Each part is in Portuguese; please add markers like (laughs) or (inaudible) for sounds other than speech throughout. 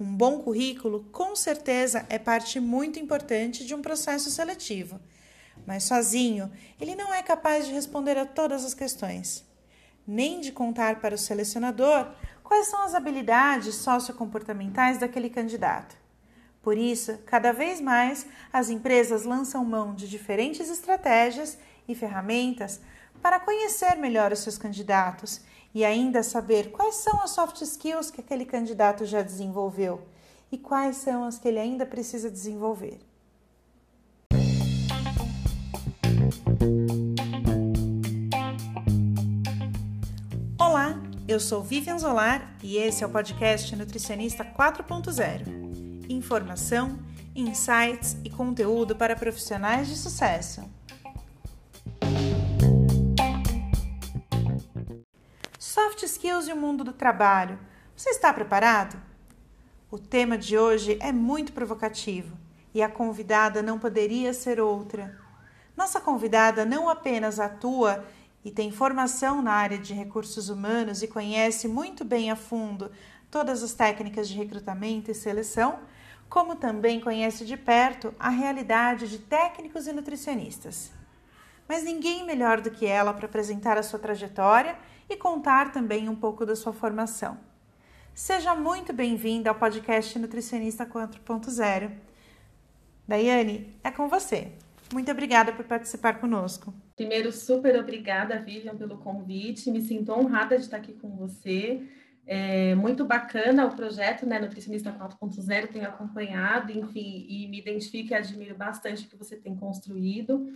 Um bom currículo, com certeza, é parte muito importante de um processo seletivo, mas sozinho ele não é capaz de responder a todas as questões, nem de contar para o selecionador quais são as habilidades sociocomportamentais daquele candidato. Por isso, cada vez mais as empresas lançam mão de diferentes estratégias e ferramentas para conhecer melhor os seus candidatos e ainda saber quais são as soft skills que aquele candidato já desenvolveu e quais são as que ele ainda precisa desenvolver. Olá, eu sou Vivian Zolar e esse é o podcast Nutricionista 4.0. Informação, insights e conteúdo para profissionais de sucesso. Soft Skills e o mundo do trabalho. Você está preparado? O tema de hoje é muito provocativo e a convidada não poderia ser outra. Nossa convidada não apenas atua e tem formação na área de recursos humanos e conhece muito bem a fundo todas as técnicas de recrutamento e seleção, como também conhece de perto a realidade de técnicos e nutricionistas. Mas ninguém melhor do que ela para apresentar a sua trajetória e contar também um pouco da sua formação. Seja muito bem-vinda ao podcast Nutricionista 4.0. Daiane, é com você. Muito obrigada por participar conosco. Primeiro, super obrigada, Vivian, pelo convite. Me sinto honrada de estar aqui com você. É muito bacana o projeto, né, Nutricionista 4.0, tenho acompanhado, enfim, e me identifico e admiro bastante o que você tem construído.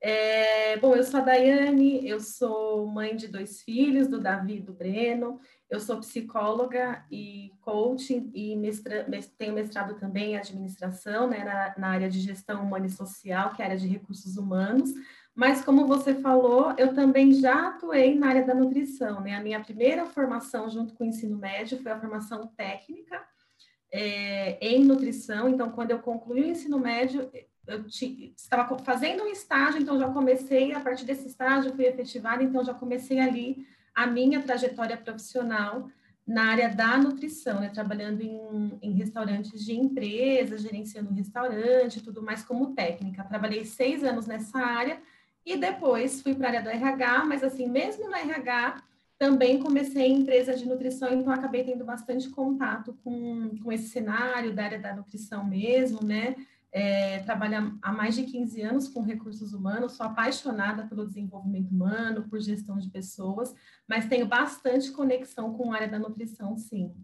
É, bom, eu sou a Daiane, eu sou mãe de dois filhos, do Davi e do Breno. Eu sou psicóloga e coaching e mestra, tenho mestrado também em administração, né, na, na, área de gestão humana e social, que é a área de recursos humanos. Mas, como você falou, eu também já atuei na área da nutrição. Né? A minha primeira formação junto com o ensino médio foi a formação técnica é, em nutrição. Então, quando eu concluí o ensino médio, eu estava fazendo um estágio, então já comecei, a partir desse estágio, fui efetivada, então já comecei ali a minha trajetória profissional na área da nutrição, né, trabalhando em, em restaurantes de empresas, gerenciando um restaurante, tudo mais como técnica. Trabalhei seis anos nessa área e depois fui para a área do RH, mas assim, mesmo no RH, também comecei em empresas de nutrição, então acabei tendo bastante contato com, com esse cenário da área da nutrição mesmo, né? É, trabalho há mais de 15 anos com recursos humanos, sou apaixonada pelo desenvolvimento humano, por gestão de pessoas, mas tenho bastante conexão com a área da nutrição, sim.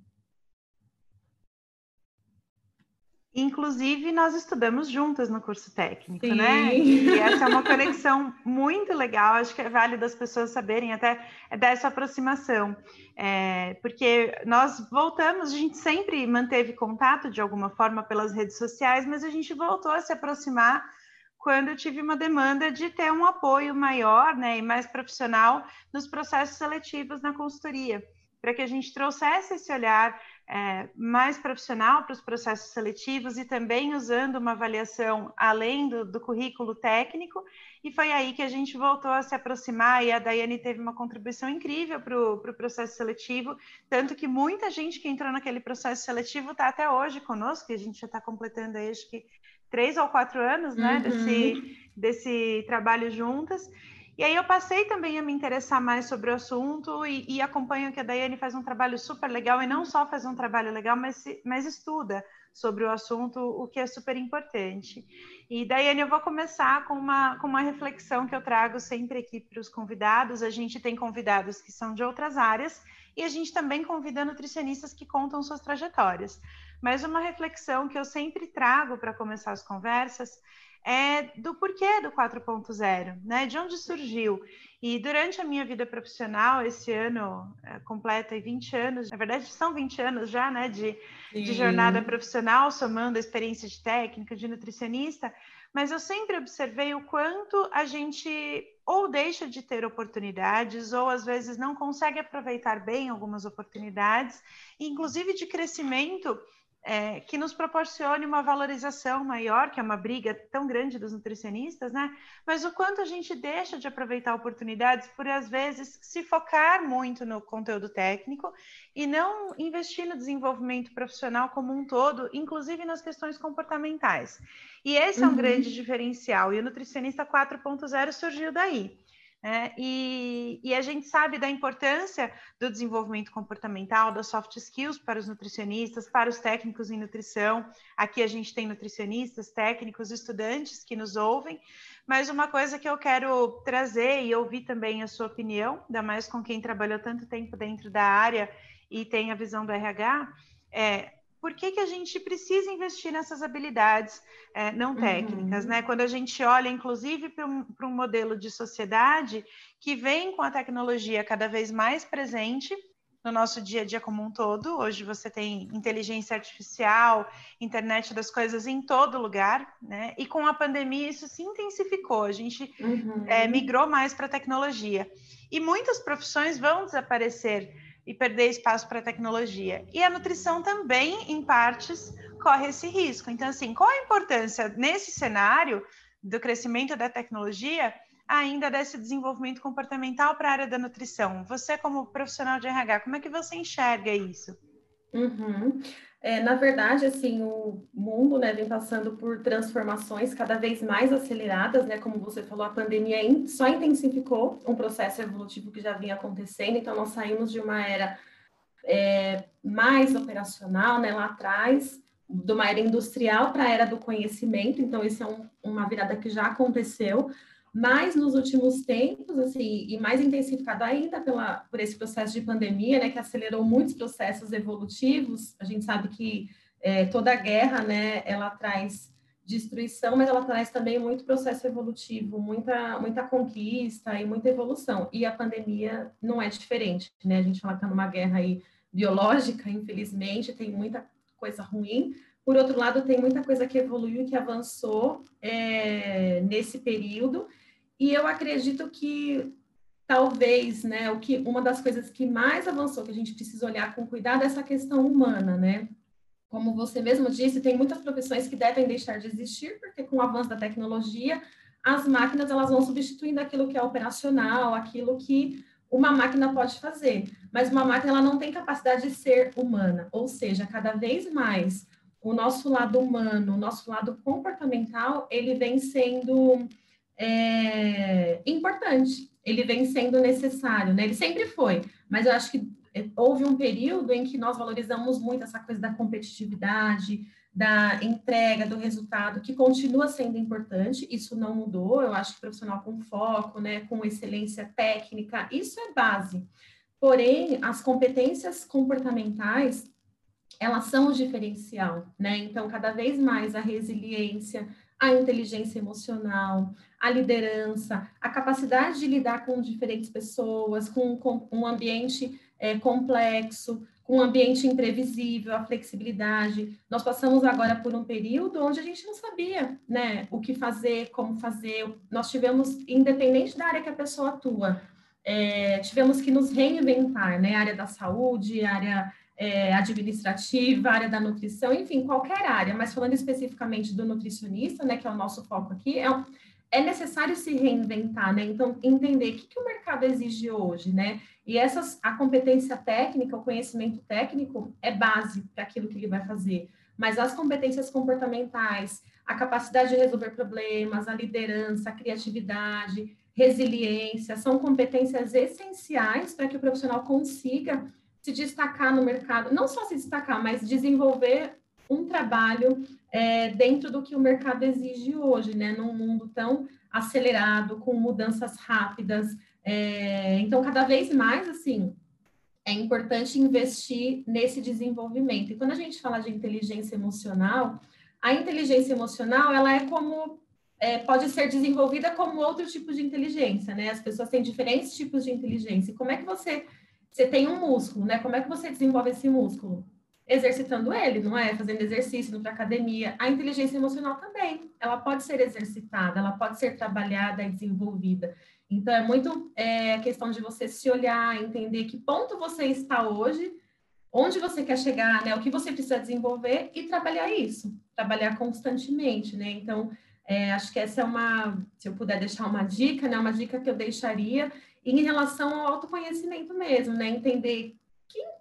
Inclusive, nós estudamos juntas no curso técnico, Sim. né? E essa é uma conexão muito legal, acho que é válido as pessoas saberem até dessa aproximação. É, porque nós voltamos, a gente sempre manteve contato de alguma forma pelas redes sociais, mas a gente voltou a se aproximar quando eu tive uma demanda de ter um apoio maior né, e mais profissional nos processos seletivos na consultoria, para que a gente trouxesse esse olhar é, mais profissional para os processos seletivos e também usando uma avaliação além do, do, currículo técnico. E foi aí que a gente voltou a se aproximar e a Daiane teve uma contribuição incrível para o pro processo seletivo, tanto que muita gente que entrou naquele processo seletivo está até hoje conosco, e a gente já está completando aí, acho que três ou quatro anos né, uhum. desse, desse trabalho juntas. E aí eu passei também a me interessar mais sobre o assunto e, e, acompanho que a Daiane faz um trabalho super legal e não só faz um trabalho legal, mas, mas estuda sobre o assunto, o que é super importante. E Daiane, eu vou começar com uma, com uma reflexão que eu trago sempre aqui para os convidados. A gente tem convidados que são de outras áreas e a gente também convida nutricionistas que contam suas trajetórias. Mas uma reflexão que eu sempre trago para começar as conversas é do porquê do 4.0, né? De onde surgiu. E durante a minha vida profissional, esse ano é, completa 20 anos, na verdade são 20 anos já, né, de, de jornada profissional, somando a experiência de técnica, de nutricionista, mas eu sempre observei o quanto a gente ou deixa de ter oportunidades, ou às vezes não consegue aproveitar bem algumas oportunidades, inclusive de crescimento é, que nos proporcione uma valorização maior, que é uma briga tão grande dos nutricionistas, né? Mas o quanto a gente deixa de aproveitar oportunidades por, às vezes, se focar muito no conteúdo técnico e não investir no desenvolvimento profissional como um todo, inclusive nas questões comportamentais. E esse é um uhum. grande diferencial, e o Nutricionista 4.0 surgiu daí. É, e, e, a gente sabe da importância do desenvolvimento comportamental, das soft skills para os nutricionistas, para os técnicos em nutrição. Aqui a gente tem nutricionistas, técnicos, estudantes que nos ouvem. Mas uma coisa que eu quero trazer e ouvir também a sua opinião, ainda mais com quem trabalhou tanto tempo dentro da área e tem a visão do RH, é por que, que a gente precisa investir nessas habilidades é, não técnicas, uhum. né? Quando a gente olha, inclusive, para um, um modelo de sociedade que vem com a tecnologia cada vez mais presente no nosso dia a dia como um todo. Hoje você tem inteligência artificial, internet das coisas em todo lugar, né? E com a pandemia isso se intensificou. A gente uhum. é, migrou mais para a tecnologia. E muitas profissões vão desaparecer e perder espaço para a tecnologia. E a nutrição também, em partes, corre esse risco. Então, assim, qual a importância nesse cenário do crescimento da tecnologia ainda desse desenvolvimento comportamental para a área da nutrição? Você, como profissional de RH, como é que você enxerga isso? Uhum. É, na verdade, assim, o mundo né, vem passando por transformações cada vez mais aceleradas, né? Como você falou, a pandemia só intensificou um processo evolutivo que já vinha acontecendo, então nós saímos de uma era é, mais operacional, né, lá atrás, de uma era industrial para a era do conhecimento, então isso é um, uma virada que já aconteceu, mas nos últimos tempos, assim, e mais intensificado ainda pela, por esse processo de pandemia, né, que acelerou muitos processos evolutivos, a gente sabe que é, toda guerra, né, ela traz destruição, mas ela traz também muito processo evolutivo, muita, muita conquista e muita evolução. E a pandemia não é diferente, né? A gente fala que está numa guerra aí biológica, infelizmente, tem muita coisa ruim. Por outro lado, tem muita coisa que evoluiu que avançou é, nesse período. E eu acredito que talvez, né, o que uma das coisas que mais avançou que a gente precisa olhar com cuidado é essa questão humana, né? Como você mesmo disse, tem muitas profissões que devem deixar de existir, porque com o avanço da tecnologia, as máquinas elas vão substituindo aquilo que é operacional, aquilo que uma máquina pode fazer, mas uma máquina ela não tem capacidade de ser humana, ou seja, cada vez mais o nosso lado humano, o nosso lado comportamental, ele vem sendo é, importante, ele vem sendo necessário, né? Ele sempre foi, mas eu acho que é, houve um período em que nós valorizamos muito essa coisa da competitividade, da entrega, do resultado, que continua sendo importante, isso não mudou, eu acho que profissional com foco, né, com excelência técnica, isso é base. Porém, as competências comportamentais, elas são o diferencial, né? Então, cada vez mais a resiliência, a inteligência emocional, a liderança, a capacidade de lidar com diferentes pessoas, com, com um ambiente é, complexo, com um ambiente imprevisível, a flexibilidade. Nós passamos agora por um período onde a gente não sabia, né, o que fazer, como fazer. Nós tivemos, independente da área que a pessoa atua, é, tivemos que nos reinventar, né, área da saúde, área é, administrativa, área da nutrição, enfim, qualquer área, mas falando especificamente do nutricionista, né, que é o nosso foco aqui, é, é necessário se reinventar, né? Então, entender o que, que o mercado exige hoje, né? E essas, a competência técnica, o conhecimento técnico é base para aquilo que ele vai fazer. Mas as competências comportamentais, a capacidade de resolver problemas, a liderança, a criatividade, resiliência, são competências essenciais para que o profissional consiga se destacar no mercado, não só se destacar, mas desenvolver um trabalho é, dentro do que o mercado exige hoje, né? Num mundo tão acelerado, com mudanças rápidas. É, então, cada vez mais, assim, é importante investir nesse desenvolvimento. E quando a gente fala de inteligência emocional, a inteligência emocional, ela é como é, pode ser desenvolvida como outro tipo de inteligência, né? As pessoas têm diferentes tipos de inteligência. E como é que você você tem um músculo, né? Como é que você desenvolve esse músculo? Exercitando ele, não é? Fazendo exercício, indo para academia. A inteligência emocional também, ela pode ser exercitada, ela pode ser trabalhada e desenvolvida. Então, é muito é, questão de você se olhar, entender que ponto você está hoje, onde você quer chegar, né? O que você precisa desenvolver e trabalhar isso, trabalhar constantemente, né? Então, é, acho que essa é uma, se eu puder deixar uma dica, né? Uma dica que eu deixaria em relação ao autoconhecimento mesmo, né? Entender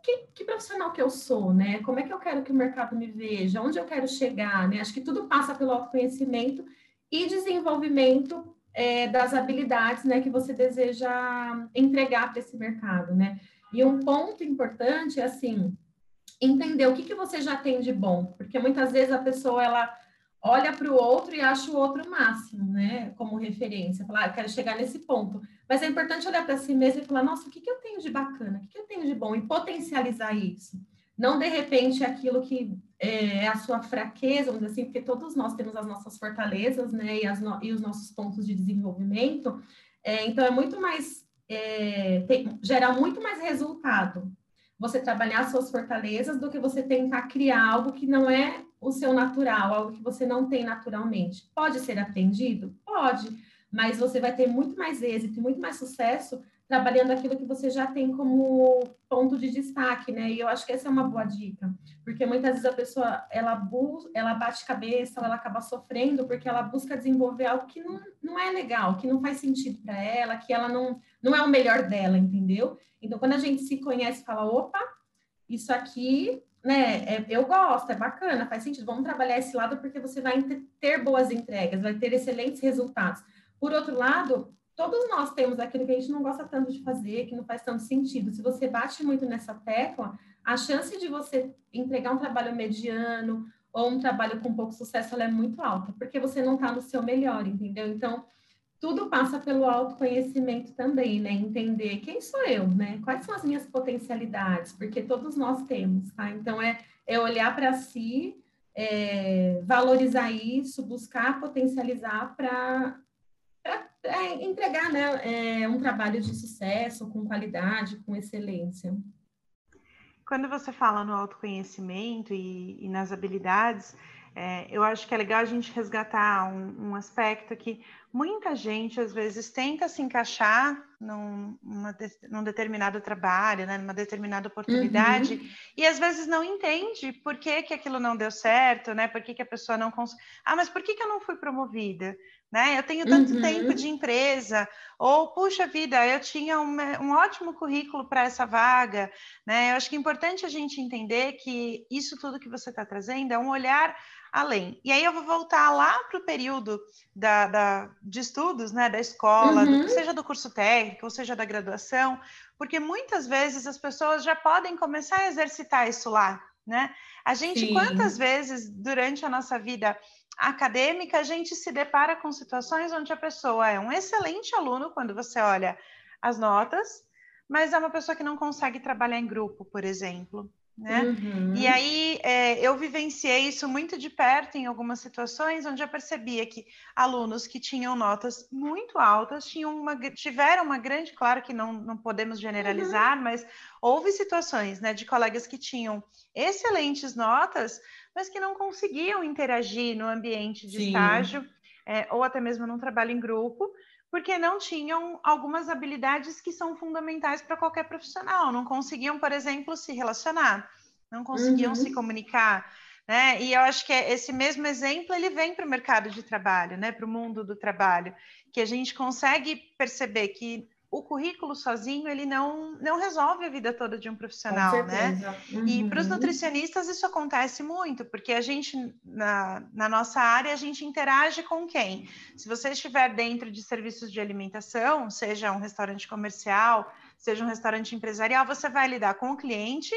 que, que, profissional que eu sou, né? Como é que eu quero que o mercado me veja? Onde eu quero chegar, né? Acho que tudo passa pelo autoconhecimento e desenvolvimento é, das habilidades, né? Que você deseja entregar para esse mercado, né? E um ponto importante é assim, entender o que, que você já tem de bom, porque muitas vezes a pessoa ela olha para o outro e acha o outro máximo, né? Como referência, falar, ah, quero chegar nesse ponto. Mas é importante olhar para si mesmo e falar, nossa, o que, que eu tenho de bacana? O que, que eu tenho de bom? E potencializar isso. Não, de repente, aquilo que é, é a sua fraqueza, vamos dizer assim, porque todos nós temos as nossas fortalezas, né? E, no... e os nossos pontos de desenvolvimento. É, então, é muito mais é, tem, gera muito mais resultado você trabalhar suas fortalezas do que você tentar criar algo que não é o seu natural, algo que você não tem naturalmente. Pode ser aprendido? Pode, mas você vai ter muito mais êxito e muito mais sucesso trabalhando aquilo que você já tem como ponto de destaque, né? E eu acho que essa é uma boa dica, porque muitas vezes a pessoa ela busca, ela bate cabeça, ou ela acaba sofrendo porque ela busca desenvolver algo que não, não é legal, que não faz sentido para ela, que ela não não é o melhor dela, entendeu? Então quando a gente se conhece, fala, opa, isso aqui, né? É, eu gosto, é bacana, faz sentido. Vamos trabalhar esse lado porque você vai ter boas entregas, vai ter excelentes resultados. Por outro lado, todos nós temos aquilo que a gente não gosta tanto de fazer, que não faz tanto sentido. Se você bate muito nessa tecla, a chance de você entregar um trabalho mediano ou um trabalho com pouco sucesso é muito alta, porque você não está no seu melhor, entendeu? Então, tudo passa pelo autoconhecimento também, né? Entender quem sou eu, né? Quais são as minhas potencialidades, porque todos nós temos, tá? Então, é, é olhar para si, é, valorizar isso, buscar potencializar para é, entregar né, é, um trabalho de sucesso, com qualidade, com excelência. Quando você fala no autoconhecimento e, e nas habilidades, é, eu acho que é legal a gente resgatar um, um, aspecto que muita gente, às vezes, tenta se encaixar num, uma, num determinado trabalho, né, numa determinada oportunidade, uhum. e às vezes não entende por que, que aquilo não deu certo, né? Por que, que a pessoa não conseguiu. Ah, mas por que, que eu não fui promovida? né? Eu tenho tanto uhum. tempo de empresa, ou puxa vida, eu tinha um, um ótimo currículo para essa vaga, né? Eu acho que é importante a gente entender que isso tudo que você está trazendo é um olhar além. E aí eu vou voltar lá para o período da, da, de estudos, né? Da escola, uhum. do, seja do curso técnico, ou seja da graduação, porque muitas vezes as pessoas já podem começar a exercitar isso lá, né? A gente, Sim. quantas vezes durante a nossa vida acadêmica, a gente se depara com situações onde a pessoa é um excelente aluno quando você olha as notas, mas é uma pessoa que não consegue trabalhar em grupo, por exemplo. Né? Uhum. E aí é, eu vivenciei isso muito de perto em algumas situações onde eu percebia que alunos que tinham notas muito altas tinham uma, tiveram uma grande, claro que não, não podemos generalizar, uhum. mas houve situações né, de colegas que tinham excelentes notas, mas que não conseguiam interagir no ambiente de Sim. estágio, é, ou até mesmo num trabalho em grupo, porque não tinham algumas habilidades que são fundamentais para qualquer profissional. Não conseguiam, por exemplo, se relacionar, não conseguiam uhum. se comunicar. Né? E eu acho que esse mesmo exemplo ele vem para o mercado de trabalho, né? para o mundo do trabalho, que a gente consegue perceber que o currículo sozinho ele não, não resolve a vida toda de um profissional, né? Uhum. E para os nutricionistas isso acontece muito, porque a gente, na, na nossa área, a gente interage com quem? Se você estiver dentro de serviços de alimentação, seja um restaurante comercial, seja um restaurante empresarial, você vai lidar com o cliente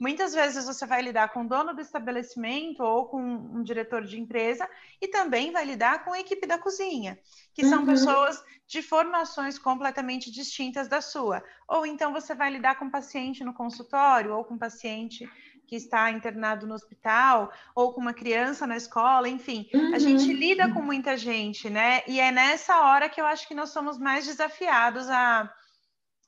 Muitas vezes você vai lidar com o dono do estabelecimento ou com um diretor de empresa e também vai lidar com a equipe da cozinha, que são uhum. pessoas de formações completamente distintas da sua. Ou então você vai lidar com paciente no consultório ou com paciente que está internado no hospital, ou com uma criança na escola, enfim, uhum. a gente lida com muita gente, né? E é nessa hora que eu acho que nós somos mais desafiados a,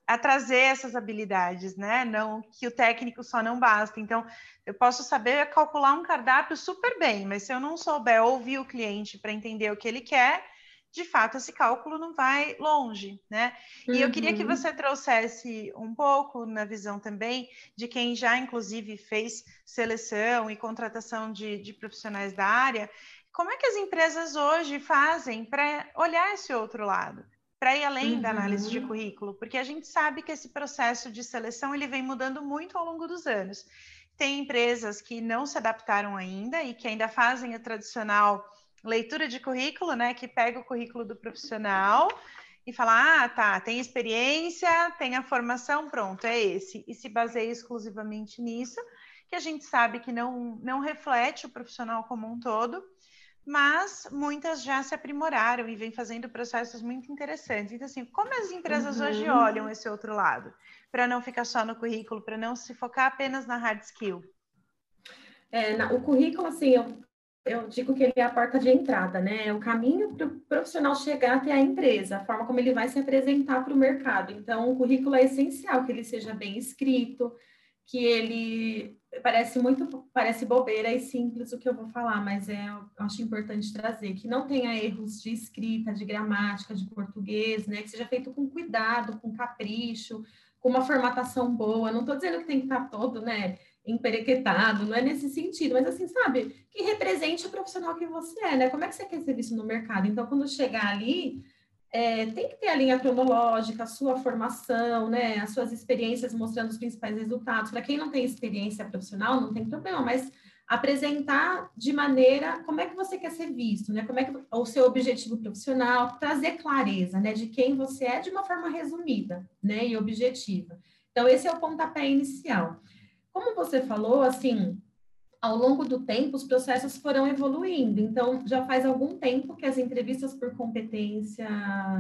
a trazer essas habilidades, né? Não que o técnico só não basta. Então, eu posso saber calcular um cardápio super bem, mas se eu não souber ouvir o cliente para entender o que ele quer, de fato esse cálculo não vai longe, né? E eu queria que uhum. você trouxesse um pouco na visão também de quem já inclusive fez seleção e contratação de, de profissionais da área, como é que as empresas hoje fazem para olhar esse outro lado? Para ir além uhum. da análise de currículo, porque a gente sabe que esse processo de seleção ele vem mudando muito ao longo dos anos. Tem empresas que não se adaptaram ainda e que ainda fazem a tradicional leitura de currículo, né, que pega o currículo do profissional e fala: "Ah, tá, tem experiência, tem a formação, pronto, é esse", e se baseia exclusivamente nisso, que a gente sabe que não não reflete o profissional como um todo mas muitas já se aprimoraram e vêm fazendo processos muito interessantes. Então, assim, como as empresas uhum. hoje olham esse outro lado? Para não ficar só no currículo, para não se focar apenas na hard skill? É, na, o currículo, assim, eu, eu digo que ele é a porta de entrada, né? É o caminho para o profissional chegar até a empresa, a forma como ele vai se apresentar para o mercado. Então, o currículo é essencial que ele seja bem escrito, que ele parece muito parece bobeira e simples o que eu vou falar, mas é eu acho importante trazer que não tenha erros de escrita, de gramática, de português, né? Que seja feito com cuidado, com capricho, com uma formatação boa. Não estou dizendo que tem que estar todo, né? Emperequetado, não é nesse sentido, mas assim, sabe, que represente o profissional que você é, né? Como é que você quer ser visto no mercado? Então, quando chegar ali, é, tem que ter a linha cronológica, a sua formação, né, as suas experiências mostrando os principais resultados. Para quem não tem experiência profissional, não tem problema, mas apresentar de maneira como é que você quer ser visto, né? Como é que o seu objetivo profissional, trazer clareza, né, de quem você é de uma forma resumida, né, e objetiva. Então esse é o pontapé inicial. Como você falou, assim, ao longo do tempo, os processos foram evoluindo. Então, já faz algum tempo que as entrevistas por competência,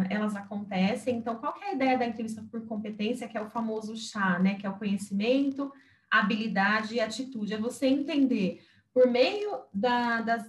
elas acontecem. Então, qual é a ideia da entrevista por competência, que é o famoso chá, né? Que é o conhecimento, habilidade e atitude. É você entender, por meio da, das,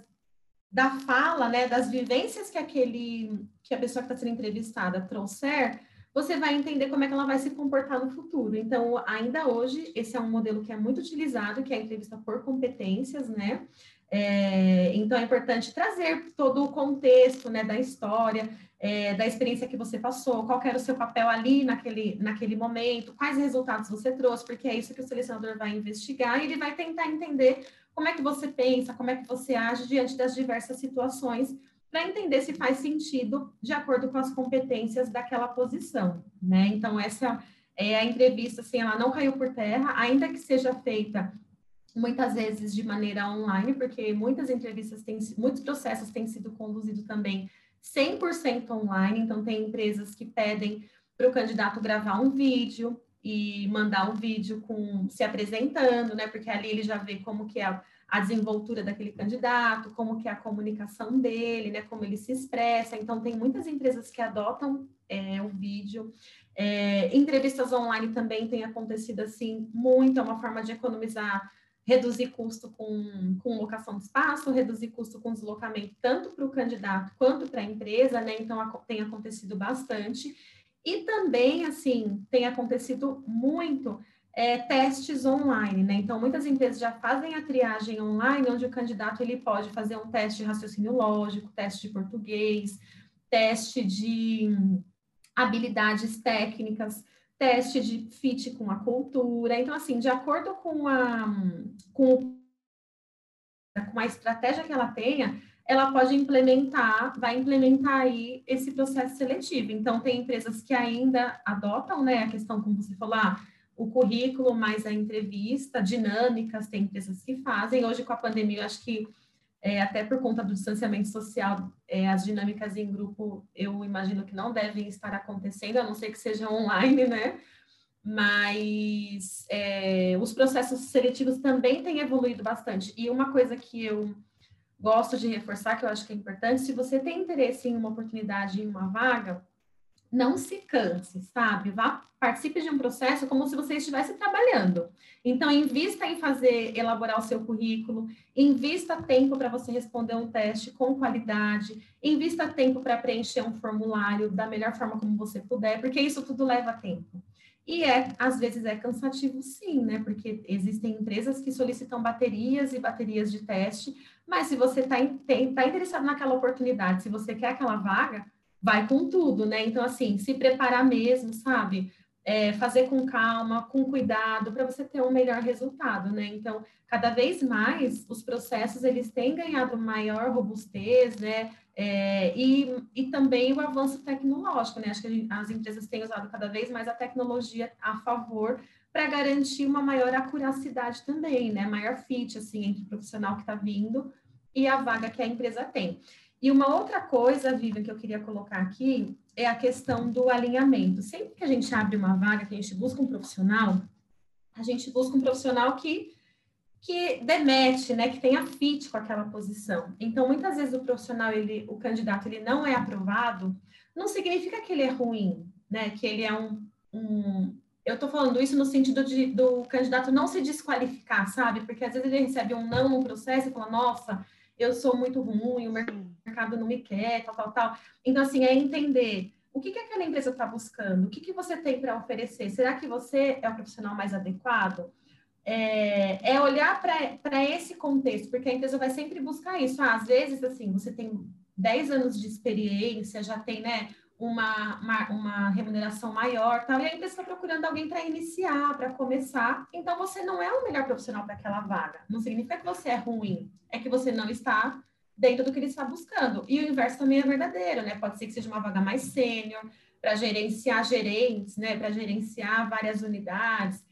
da fala, né? Das vivências que aquele, que a pessoa que está sendo entrevistada trouxer, você vai entender como é que ela vai se comportar no futuro. Então, ainda hoje, esse é um modelo que é muito utilizado, que é a entrevista por competências, né? É, então, é importante trazer todo o contexto, né, da história, é, da experiência que você passou, qual era o seu papel ali naquele, naquele momento, quais resultados você trouxe, porque é isso que o selecionador vai investigar e ele vai tentar entender como é que você pensa, como é que você age diante das diversas situações para entender se faz sentido de acordo com as competências daquela posição, né? Então, essa é a entrevista, assim, ela não caiu por terra, ainda que seja feita muitas vezes de maneira online, porque muitas entrevistas têm, muitos processos têm sido conduzidos também 100% online, então tem empresas que pedem para o candidato gravar um vídeo e mandar um vídeo com se apresentando, né? Porque ali ele já vê como que é desenvoltura daquele candidato, como que é a comunicação dele, né, como ele se expressa. Então, tem muitas empresas que adotam é, o vídeo. É, entrevistas online também tem acontecido assim muito, é uma forma de economizar, reduzir custo com, com locação de espaço, reduzir custo com deslocamento, tanto para o candidato quanto para a empresa, né? Então, a, tem acontecido bastante. E também, assim, tem acontecido muito é, testes online, né? Então, muitas empresas já fazem a triagem online, onde o candidato ele pode fazer um teste de raciocínio lógico, teste de português, teste de habilidades técnicas, teste de fit com a cultura. Então, assim, de acordo com a, com, com a estratégia que ela tenha, ela pode implementar, vai implementar aí esse processo seletivo. Então, tem empresas que ainda adotam, né, a questão, como você falou, ah, o currículo mais a entrevista, dinâmicas, tem empresas que fazem. Hoje, com a pandemia, eu acho que é, até por conta do distanciamento social, é, as dinâmicas em grupo, eu imagino que não devem estar acontecendo, a não ser que seja online, né? Mas é, os processos seletivos também têm evoluído bastante. E uma coisa que eu gosto de reforçar, que eu acho que é importante, se você tem interesse em uma oportunidade, em uma vaga, não se canse, sabe? Vá, participe de um processo como se você estivesse trabalhando. Então, invista em fazer, elaborar o seu currículo, invista tempo para você responder um teste com qualidade, invista tempo para preencher um formulário da melhor forma como você puder, porque isso tudo leva tempo. E é, às vezes é cansativo sim, né? Porque existem empresas que solicitam baterias e baterias de teste, mas se você está tá interessado naquela oportunidade, se você quer aquela vaga, vai com tudo, né? Então, assim, se preparar mesmo, sabe? É, fazer com calma, com cuidado, para você ter um melhor resultado, né? Então, cada vez mais os processos eles têm ganhado maior robustez, né? É, e, e também o avanço tecnológico, né? Acho que as empresas têm usado cada vez mais a tecnologia a favor para garantir uma maior acuracidade também, né? Maior fit, assim, entre o profissional que está vindo e a vaga que a empresa tem. E uma outra coisa, Vivian, que eu queria colocar aqui é a questão do alinhamento. Sempre que a gente abre uma vaga, que a gente busca um profissional, a gente busca um profissional que que demete, né, que tenha fit com aquela posição. Então, muitas vezes o profissional, ele, o candidato, ele não é aprovado, não significa que ele é ruim, né, que ele é um, um eu estou falando isso no sentido de, do candidato não se desqualificar, sabe? Porque às vezes ele recebe um não no processo e fala, nossa, eu sou muito ruim, o mercado não me quer, tal, tal, tal. Então, assim, é entender o que, que aquela empresa está buscando, o que, que você tem para oferecer. Será que você é o profissional mais adequado? É, é olhar para esse contexto, porque a empresa vai sempre buscar isso. Ah, às vezes, assim, você tem 10 anos de experiência, já tem, né, uma, uma, uma, remuneração maior, tal, e a empresa está procurando alguém para iniciar, para começar. Então, você não é o melhor profissional para aquela vaga. Não significa que você é ruim, é que você não está dentro do que ele está buscando. E o inverso também é verdadeiro, né? Pode ser que seja uma vaga mais sênior, para gerenciar gerentes, né? Para gerenciar várias unidades.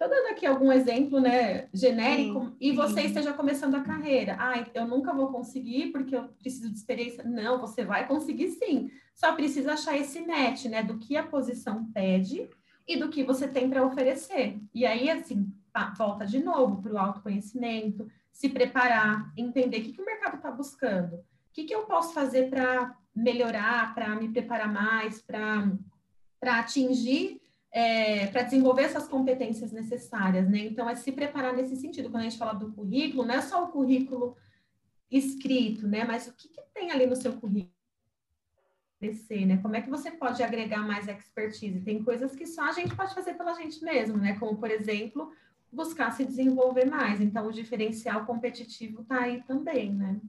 Estou dando aqui algum exemplo, né, genérico, sim, e você sim. esteja começando a carreira. Ah, eu nunca vou conseguir porque eu preciso de experiência. Não, você vai conseguir sim. Só precisa achar esse match, né, do que a posição pede e do que você tem para oferecer. E aí, assim, volta de novo para o autoconhecimento, se preparar, entender o que, que o mercado está buscando, o que, que eu posso fazer para melhorar, para me preparar mais, para atingir, é, para desenvolver essas competências necessárias, né? Então, é se preparar nesse sentido. Quando a gente fala do currículo, não é só o currículo escrito, né? Mas o que, que tem ali no seu currículo? crescer, né? Como é que você pode agregar mais expertise? Tem coisas que só a gente pode fazer pela gente mesmo, né? Como, por exemplo, buscar se desenvolver mais. Então, o diferencial competitivo está aí também, né?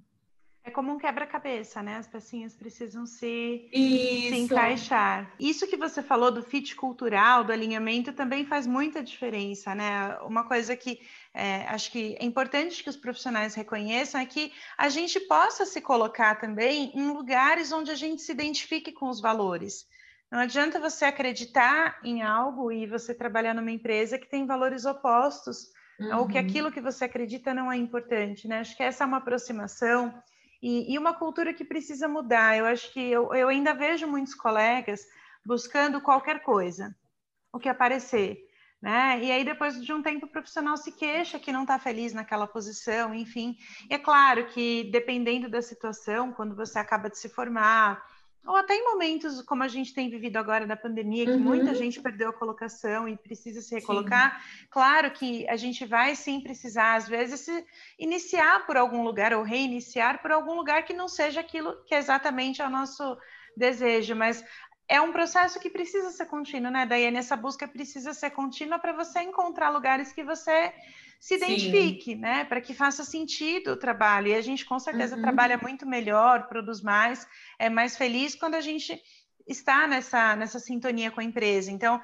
É como um quebra-cabeça, né? As pecinhas precisam se, se, encaixar. Isso que você falou do fit cultural, do alinhamento, também faz muita diferença, né? Uma coisa que é, acho que é importante que os profissionais reconheçam é que a gente possa se colocar também em lugares onde a gente se identifique com os valores. Não adianta você acreditar em algo e você trabalhar numa empresa que tem valores opostos, uhum. ou que aquilo que você acredita não é importante, né? Acho que essa é uma aproximação e, e uma cultura que precisa mudar. Eu acho que eu, eu ainda vejo muitos colegas buscando qualquer coisa, o que aparecer. Né? E aí, depois de um tempo, o profissional se queixa que não está feliz naquela posição, enfim. E é claro que, dependendo da situação, quando você acaba de se formar, ou até em momentos como a gente tem vivido agora da pandemia, que uhum. muita gente perdeu a colocação e precisa se recolocar, sim. claro que a gente vai sim precisar, às vezes, se iniciar por algum lugar ou reiniciar por algum lugar que não seja aquilo que exatamente é o nosso desejo, mas é um processo que precisa ser contínuo, né, Daiane? Essa busca precisa ser contínua para você encontrar lugares que você se identifique, Sim. né? Para que faça sentido o trabalho. E a gente com certeza uhum. trabalha muito melhor, produz mais, é mais feliz quando a gente está nessa, nessa sintonia com a empresa. Então,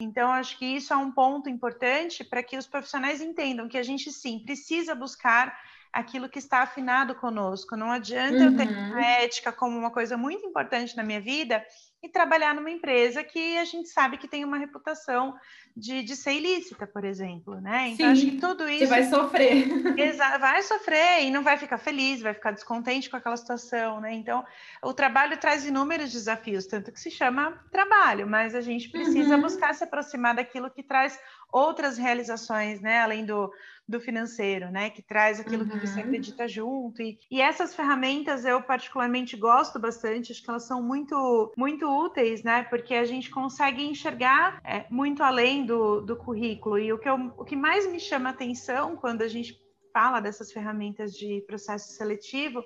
então, acho que isso é um ponto importante para que os profissionais entendam que a gente sim precisa buscar aquilo que está afinado conosco. Não adianta uhum. eu ter uhum. a ética como uma coisa muito importante na minha vida e trabalhar numa empresa que a gente sabe que tem uma reputação de, de ser ilícita, por exemplo, né? Então, Sim, acho que tudo isso... Você vai sofrer. (laughs) vai sofrer e não vai ficar feliz, vai ficar descontente com aquela situação, né? Então, o trabalho traz inúmeros desafios, tanto que se chama trabalho, mas a gente precisa uhum. buscar se aproximar daquilo que traz outras realizações, né? Além do, do financeiro, né? Que traz aquilo uhum. que você uhum. acredita junto. E, e essas ferramentas eu particularmente gosto bastante, acho que elas são muito, muito úteis, né? Porque a gente consegue enxergar é, muito além do, do currículo. E o que, eu, o que mais me chama atenção quando a gente fala dessas ferramentas de processo seletivo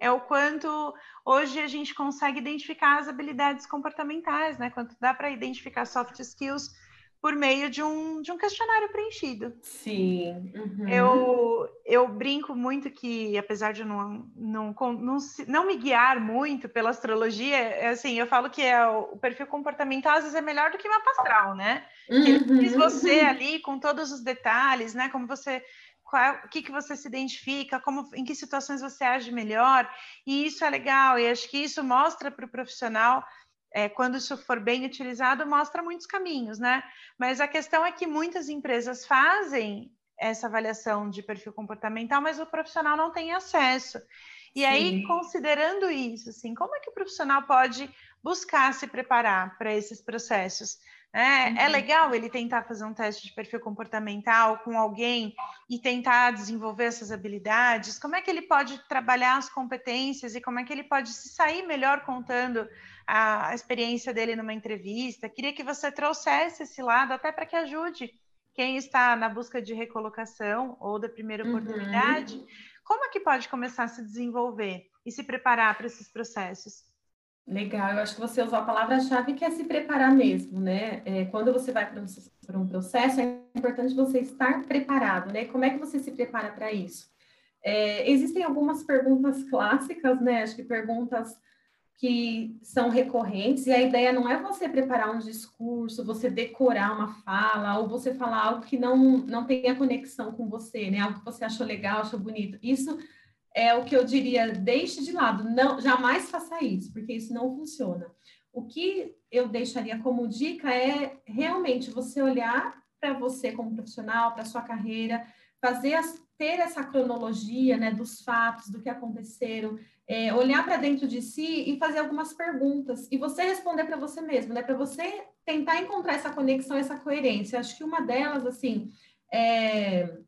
é o quanto hoje a gente consegue identificar as habilidades comportamentais, né? Quanto dá para identificar soft skills por meio de um, de um questionário preenchido. Sim. Uhum. Eu, eu brinco muito que, apesar de não, não, não, não me guiar muito pela astrologia, é assim, eu falo que é o, perfil comportamental às vezes é melhor do que uma astral, né? Uhum. Que ele diz você ali com todos os detalhes, né? Como você qual, o que, que você se identifica, como, em que situações você age melhor, e isso é legal, e acho que isso mostra para o profissional é, quando isso for bem utilizado, mostra muitos caminhos, né? Mas a questão é que muitas empresas fazem essa avaliação de perfil comportamental, mas o profissional não tem acesso. E Sim. aí, considerando isso, assim, como é que o profissional pode buscar se preparar para esses processos? É, é uhum. é legal ele tentar fazer um teste de perfil comportamental com alguém e tentar desenvolver essas habilidades? Como é que ele pode trabalhar as competências e como é que ele pode se sair melhor contando a, experiência dele numa entrevista? Queria que você trouxesse esse lado até para que ajude quem está na busca de recolocação ou da primeira uhum. oportunidade. Uhum. Como é que pode começar a se desenvolver e se preparar para esses processos? Legal, eu acho que você usou a palavra-chave que é se preparar mesmo, né? É, quando você vai para um, um, processo, é importante você estar preparado, né? Como é que você se prepara para isso? É, existem algumas perguntas clássicas, né? Acho que perguntas que são recorrentes, e a ideia não é você preparar um discurso, você decorar uma fala, ou você falar algo que não, não tenha conexão com você, né? Algo que você achou legal, achou bonito. Isso é o que eu diria, deixe de lado, não, jamais faça isso, porque isso não funciona. O que eu deixaria como dica é realmente você olhar para você como profissional, para sua carreira, fazer as, ter essa cronologia, né, dos fatos, do que aconteceram, é, olhar para dentro de si e fazer algumas perguntas e você responder para você mesmo, né, para você tentar encontrar essa conexão, essa coerência. Acho que uma delas, assim, é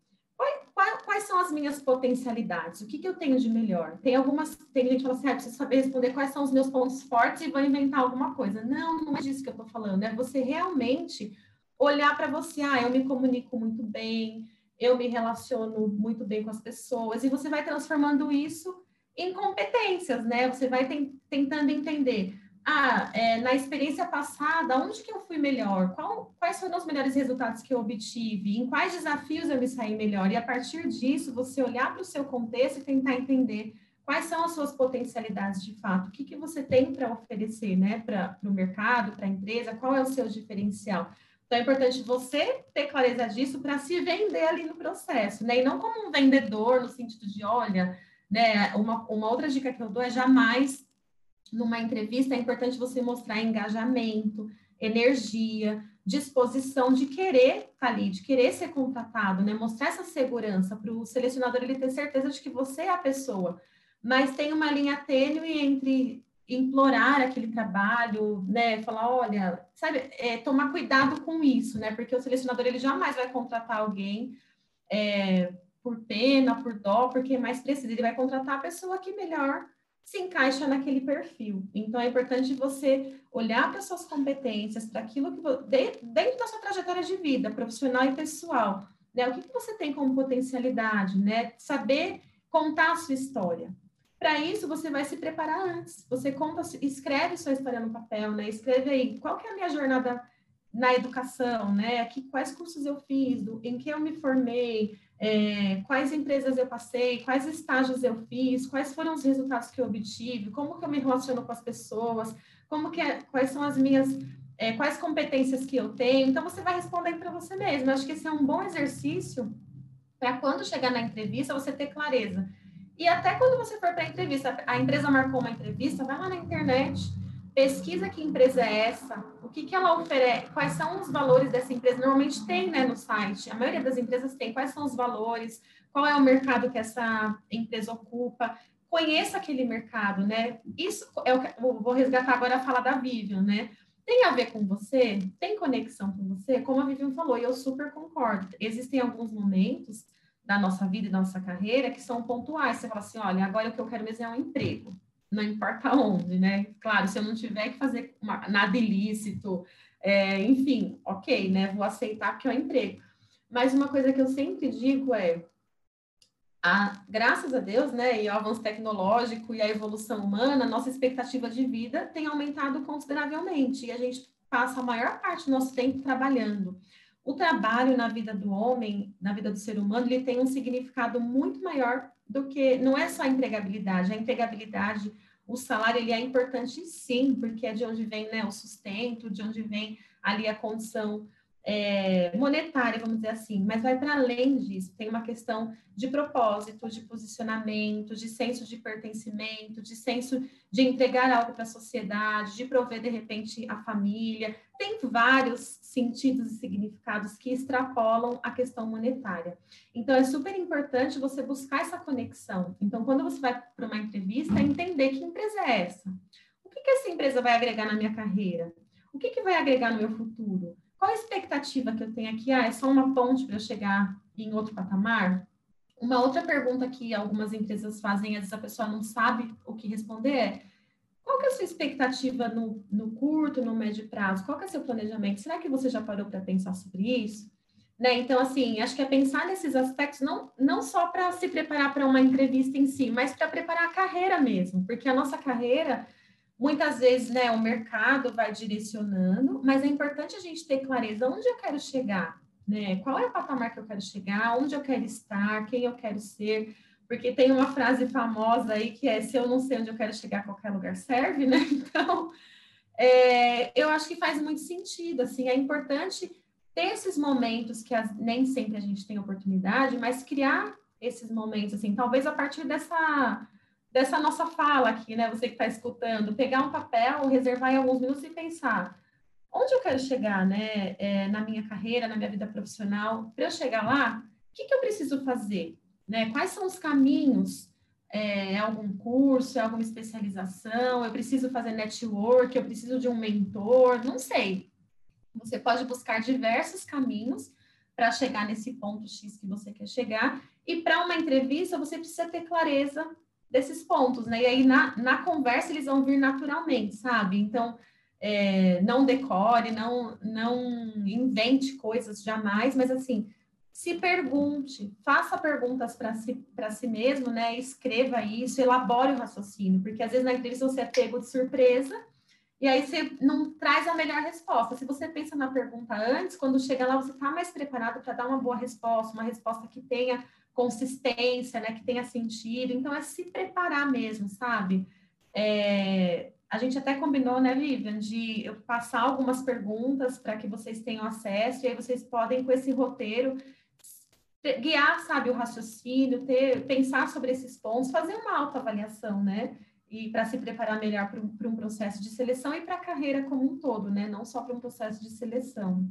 quais são as minhas potencialidades? O que, que eu tenho de melhor? Tem algumas, tem gente que fala assim, ah, preciso saber responder quais são os meus pontos fortes e vou inventar alguma coisa. Não, não é disso que eu estou falando. É você realmente olhar para você, ah, eu me comunico muito bem, eu me relaciono muito bem com as pessoas, e você vai transformando isso em competências, né? Você vai tentando entender ah, é, na experiência passada, onde que eu fui melhor? Qual, quais foram os melhores resultados que eu obtive? Em quais desafios eu me saí melhor? E a partir disso, você olhar para o seu contexto e tentar entender quais são as suas potencialidades de fato, o que, que você tem para oferecer né, para o mercado, para a empresa, qual é o seu diferencial. Então, é importante você ter clareza disso para se vender ali no processo, né? E não como um vendedor, no sentido de, olha, né? Uma, uma outra dica que eu dou é jamais numa entrevista é importante você mostrar engajamento, energia, disposição de querer estar tá ali, de querer ser contratado, né? Mostrar essa segurança para o selecionador ele ter certeza de que você é a pessoa. Mas tem uma linha tênue entre implorar aquele trabalho, né? Falar, olha, sabe, é, tomar cuidado com isso, né? Porque o selecionador ele jamais vai contratar alguém é, por pena, por dó, porque mais precisa. Ele vai contratar a pessoa que melhor se encaixa naquele perfil. Então, é importante você olhar para suas competências, para aquilo que você, dentro da sua trajetória de vida, profissional e pessoal, né? O que, que você tem como potencialidade, né? Saber contar a sua história. Para isso, você vai se preparar antes. Você conta, escreve sua história no papel, né? Escreve aí qual que é a minha jornada na educação, né? Que, quais cursos eu fiz, do, em que eu me formei, é, quais empresas eu passei, quais estágios eu fiz, quais foram os resultados que eu obtive, como que eu me relaciono com as pessoas, como que é, quais são as minhas, é, quais competências que eu tenho. Então, você vai respondendo para você mesmo. Eu acho que esse é um bom exercício para quando chegar na entrevista, você ter clareza. E até quando você for para a entrevista, a empresa marcou uma entrevista, vai lá na internet, pesquisa que empresa é essa, o que, que ela oferece, quais são os valores dessa empresa. Normalmente tem né, no site, a maioria das empresas tem quais são os valores, qual é o mercado que essa empresa ocupa, conheça aquele mercado, né? Isso é o que eu vou resgatar agora a fala da Vivian, né? Tem a ver com você? Tem conexão com você? Como a Vivian falou, e eu super concordo. Existem alguns momentos da nossa vida e da nossa carreira que são pontuais. Você fala assim, olha, agora o que eu quero mesmo é um emprego não importa onde, né? Claro, se eu não tiver que fazer uma, nada ilícito, é, enfim, ok, né? Vou aceitar porque é um emprego. Mas uma coisa que eu sempre digo é, a, graças a Deus, né, e o avanço tecnológico e a evolução humana, nossa expectativa de vida tem aumentado consideravelmente. E a gente passa a maior parte do nosso tempo trabalhando. O trabalho na vida do homem, na vida do ser humano, ele tem um significado muito maior do que não é só a empregabilidade, a empregabilidade, o salário ele é importante sim, porque é de onde vem né, o sustento, de onde vem ali a condição é, monetária, vamos dizer assim, mas vai para além disso. Tem uma questão de propósito, de posicionamento, de senso de pertencimento, de senso de entregar algo para a sociedade, de prover de repente a família. Tem vários sentidos e significados que extrapolam a questão monetária. Então é super importante você buscar essa conexão. Então, quando você vai para uma entrevista, é entender que empresa é essa. O que, que essa empresa vai agregar na minha carreira? O que, que vai agregar no meu futuro? Qual a expectativa que eu tenho aqui? Ah, é só uma ponte para eu chegar em outro patamar? Uma outra pergunta que algumas empresas fazem, às vezes a pessoa não sabe o que responder é qual que é a sua expectativa no, no curto, no médio prazo? Qual que é o seu planejamento? Será que você já parou para pensar sobre isso? Né? Então, assim, acho que é pensar nesses aspectos não, não só para se preparar para uma entrevista em si, mas para preparar a carreira mesmo, porque a nossa carreira Muitas vezes, né, o mercado vai direcionando, mas é importante a gente ter clareza onde eu quero chegar, né? Qual é o patamar que eu quero chegar, onde eu quero estar, quem eu quero ser, porque tem uma frase famosa aí que é se eu não sei onde eu quero chegar, qualquer lugar serve, né? (laughs) Então, é, eu acho que faz muito sentido, assim, é importante ter esses momentos que as, nem sempre a gente tem oportunidade, mas criar esses momentos, assim, talvez a partir dessa dessa nossa fala aqui, né? Você que está escutando, pegar um papel, reservar em alguns minutos e pensar onde eu quero chegar, né? É, na minha carreira, na minha vida profissional. Para eu chegar lá, o que, que eu preciso fazer? Né? Quais são os caminhos? É, é algum curso, é alguma especialização? Eu preciso fazer network? Eu preciso de um mentor? Não sei. Você pode buscar diversos caminhos para chegar nesse ponto X que você quer chegar. E para uma entrevista, você precisa ter clareza desses pontos, né? E aí na, na conversa eles vão vir naturalmente, sabe? Então, é, não decore, não, não invente coisas jamais, mas assim, se pergunte, faça perguntas para si, si mesmo, né? Escreva isso, elabore o raciocínio, porque às vezes na entrevista você é pego de surpresa e aí você não traz a melhor resposta. Se você pensa na pergunta antes, quando chega lá, você está mais preparado para dar uma boa resposta, uma resposta que tenha consistência, né, que tenha sentido. Então, é se preparar mesmo, sabe? É, a gente até combinou, né, Vivian, de eu passar algumas perguntas para que vocês tenham acesso, e aí vocês podem, com esse roteiro, guiar, sabe, o raciocínio, ter, pensar sobre esses pontos, fazer uma autoavaliação, né? E para se preparar melhor para um, um processo de seleção e para a carreira como um todo, né? Não só para um processo de seleção.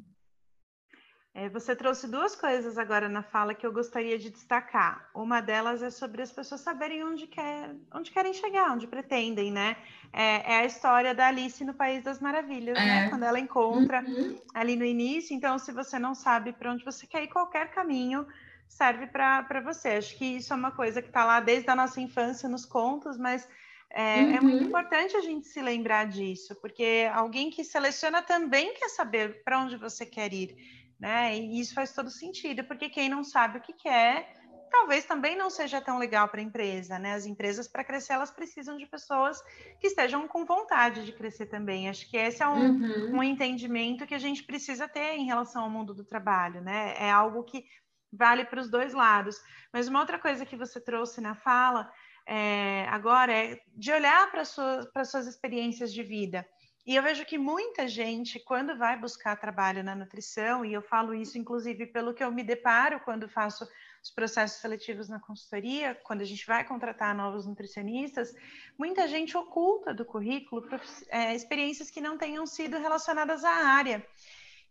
É, você trouxe duas coisas agora na fala que eu gostaria de destacar. Uma delas é sobre as pessoas saberem onde, quer, onde querem chegar, onde pretendem, né? É, é a história da Alice no País das Maravilhas, né? é. né? Quando ela encontra uhum. ali no início. Então, se você não sabe para onde você quer ir, qualquer caminho serve para você. Acho que isso é uma coisa que está lá desde a nossa infância nos contos, mas é, uhum. é, muito uhum. importante a gente se lembrar disso, porque alguém que seleciona também quer saber para onde você quer ir né? E isso faz todo sentido, porque quem não sabe o que quer, talvez também não seja tão legal para a empresa, né? As empresas, para crescer, elas precisam de pessoas que estejam com vontade de crescer também. Acho que esse é um, uhum. um entendimento que a gente precisa ter em relação ao mundo do trabalho, né? É algo que vale para os dois lados. Mas uma outra coisa que você trouxe na fala é, agora é de olhar para sua, as suas experiências de vida. E eu vejo que muita gente, quando vai buscar trabalho na nutrição, e eu falo isso inclusive pelo que eu me deparo quando faço os processos seletivos na consultoria, quando a gente vai contratar novos nutricionistas, muita gente oculta do currículo é, experiências que não tenham sido relacionadas à área.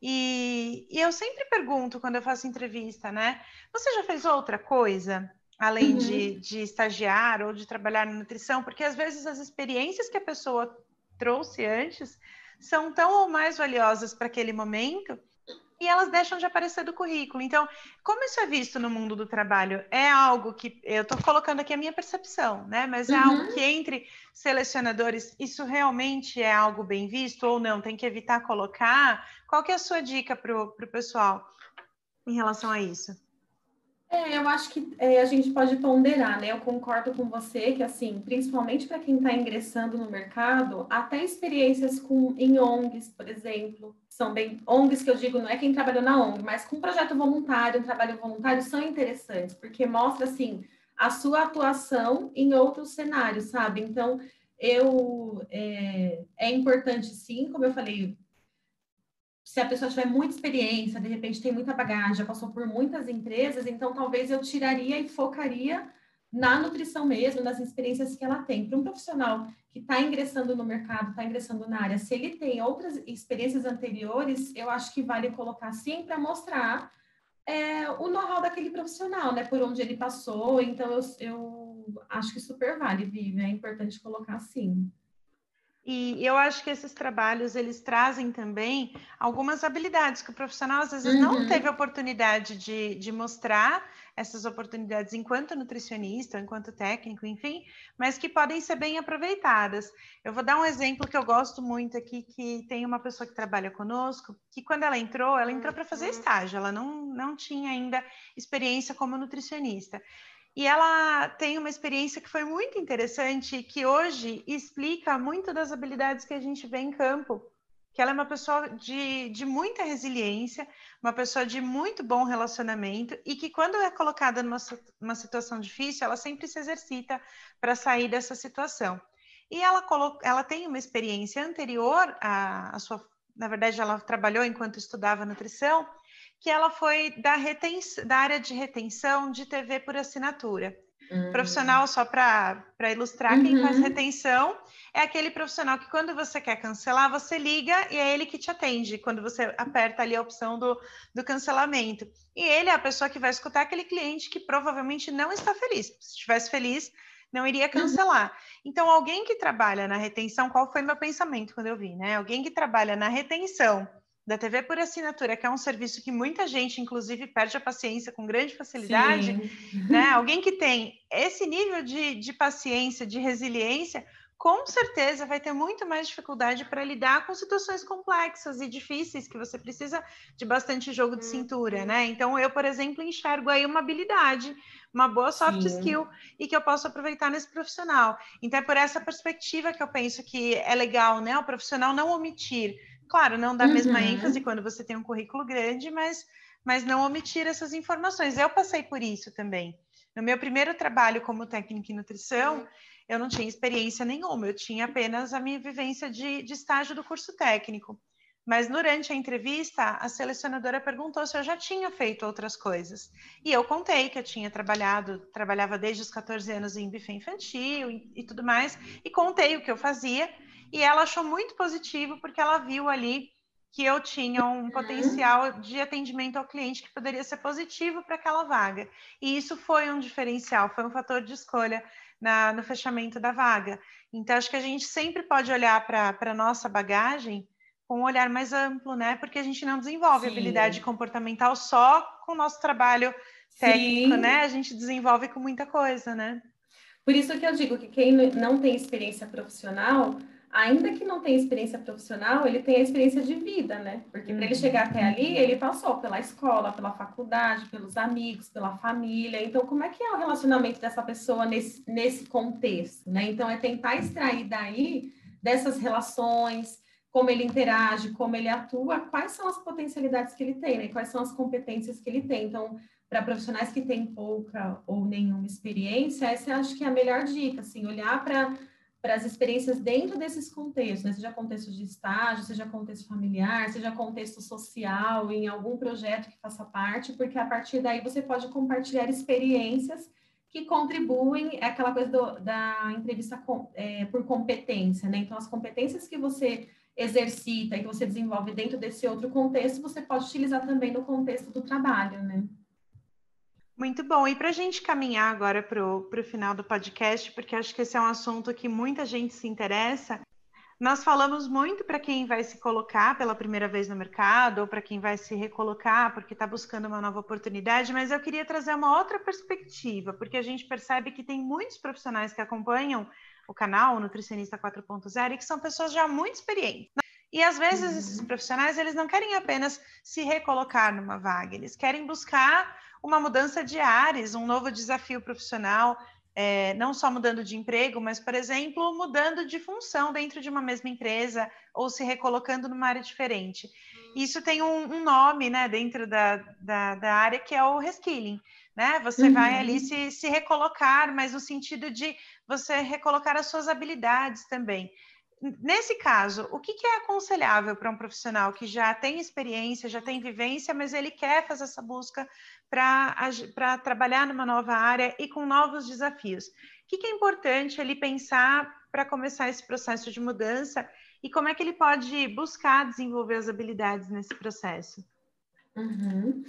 E, e, eu sempre pergunto quando eu faço entrevista, né? Você já fez outra coisa? Além uhum. de, de estagiar ou de trabalhar na nutrição, porque às vezes as experiências que a pessoa trouxe antes são tão ou mais valiosas para aquele momento e elas deixam de aparecer do currículo. Então, como isso é visto no mundo do trabalho? É algo que eu estou colocando aqui a minha percepção, né? Mas é uhum. algo que entre selecionadores isso realmente é algo bem visto ou não? Tem que evitar colocar. Qual que é a sua dica para o pessoal em relação a isso? É, eu acho que é, a gente pode ponderar, né? Eu concordo com você que, assim, principalmente para quem está ingressando no mercado, até experiências com, em ONGs, por exemplo, são bem. ONGs que eu digo, não é quem trabalhou na ONG, mas com projeto voluntário, um trabalho voluntário, são interessantes, porque mostra, assim, a sua atuação em outros cenários, sabe? Então, eu. É, é importante, sim, como eu falei, se a pessoa tiver muita experiência, de repente tem muita bagagem, já passou por muitas empresas, então talvez eu tiraria e focaria na nutrição mesmo, nas experiências que ela tem. Para um profissional que está ingressando no mercado, está ingressando na área, se ele tem outras experiências anteriores, eu acho que vale colocar sim para mostrar é, o know-how daquele profissional, né? Por onde ele passou. Então, eu, eu acho que super vale, Vivi. É importante colocar sim. E eu acho que esses trabalhos eles trazem também algumas habilidades que o profissional às vezes uhum. não teve oportunidade de, de mostrar essas oportunidades enquanto nutricionista, enquanto técnico, enfim, mas que podem ser bem aproveitadas. Eu vou dar um exemplo que eu gosto muito aqui, que tem uma pessoa que trabalha conosco, que quando ela entrou, ela entrou para fazer uhum. estágio, ela não, não tinha ainda experiência como nutricionista. E ela tem uma experiência que foi muito interessante, que hoje explica muito das habilidades que a gente vê em campo. Que ela é uma pessoa de, de muita resiliência, uma pessoa de muito bom relacionamento e que, quando é colocada numa uma situação difícil, ela sempre se exercita para sair dessa situação. E ela, ela tem uma experiência anterior à sua. Na verdade, ela trabalhou enquanto estudava nutrição que ela foi da, da área de retenção de TV por assinatura. Uhum. Profissional, só para ilustrar, uhum. quem faz uhum. retenção é aquele profissional que, quando você quer cancelar, você liga e é ele que te atende, quando você aperta ali a opção do, do cancelamento. E ele é a pessoa que vai escutar aquele cliente que provavelmente não está feliz. Se estivesse feliz, não iria uhum. cancelar. Então, alguém que trabalha na retenção, qual foi meu pensamento quando eu vi, né? Alguém que trabalha na retenção da TV por assinatura, que é um serviço que muita gente, inclusive, perde a paciência com grande facilidade, né? (laughs) Alguém que tem esse nível de, de paciência, de resiliência, com certeza vai ter muito mais dificuldade para lidar com situações complexas e difíceis que você precisa de bastante jogo de cintura, uhum. né? Então eu, por exemplo, enxergo aí uma habilidade, uma boa soft Sim. skill e que eu posso aproveitar nesse profissional. Então é por essa perspectiva que eu penso que é legal, né? O profissional não omitir Claro, não dá a mesma uhum. ênfase quando você tem um currículo grande, mas, mas não omitir essas informações. Eu passei por isso também. No meu primeiro trabalho como técnica em nutrição, eu não tinha experiência nenhuma, eu tinha apenas a minha vivência de, de estágio do curso técnico. Mas durante a entrevista, a selecionadora perguntou se eu já tinha feito outras coisas. E eu contei que eu tinha trabalhado, trabalhava desde os 14 anos em buffet infantil e, e tudo mais, e contei o que eu fazia e ela achou muito positivo porque ela viu ali que eu tinha um uhum. potencial de atendimento ao cliente que poderia ser positivo para aquela vaga. E isso foi um diferencial, foi um fator de escolha na, no fechamento da vaga. Então, acho que a gente sempre pode olhar para a nossa bagagem com um olhar mais amplo, né? Porque a gente não desenvolve Sim. habilidade comportamental só com o nosso trabalho técnico, Sim. né? A gente desenvolve com muita coisa, né? Por isso que eu digo que quem não tem experiência profissional ainda que não tenha experiência profissional, ele tem a experiência de vida, né? Porque para ele uhum. chegar até ali, ele passou pela escola, pela faculdade, pelos amigos, pela família. Então, como é que é o relacionamento dessa pessoa nesse, nesse contexto, né? Então, é tentar extrair daí, dessas relações, como ele interage, como ele atua, quais são as potencialidades que ele tem, né? Quais são as competências que ele tem. Então, para profissionais que têm pouca ou nenhuma experiência, essa eu acho que é a melhor dica, assim, olhar para para as experiências dentro desses contextos, né? seja contexto de estágio, seja contexto familiar, seja contexto social, em algum projeto que faça parte, porque a partir daí você pode compartilhar experiências que contribuem, é aquela coisa do, da entrevista com, é, por competência, né? Então, as competências que você exercita e que você desenvolve dentro desse outro contexto, você pode utilizar também no contexto do trabalho, né? Muito bom. E para a gente caminhar agora para o final do podcast, porque acho que esse é um assunto que muita gente se interessa, nós falamos muito para quem vai se colocar pela primeira vez no mercado, ou para quem vai se recolocar porque está buscando uma nova oportunidade, mas eu queria trazer uma outra perspectiva, porque a gente percebe que tem muitos profissionais que acompanham o canal o Nutricionista 4.0 e que são pessoas já muito experientes. E às vezes esses uhum. profissionais eles não querem apenas se recolocar numa vaga, eles querem buscar uma mudança de ares, um novo desafio profissional, é, não só mudando de emprego, mas, por exemplo, mudando de função dentro de uma mesma empresa ou se recolocando numa área diferente. Isso tem um, um nome né, dentro da, da, da, área que é o reskilling. Né? Você uhum. vai ali se, se recolocar, mas no sentido de você recolocar as suas habilidades também nesse caso, o que, que é aconselhável para um profissional que já tem experiência, já tem vivência, mas ele quer fazer essa busca para trabalhar numa nova área e com novos desafios? O que, que é importante ele pensar para começar esse processo de mudança e como é que ele pode buscar desenvolver as habilidades nesse processo? Uhum.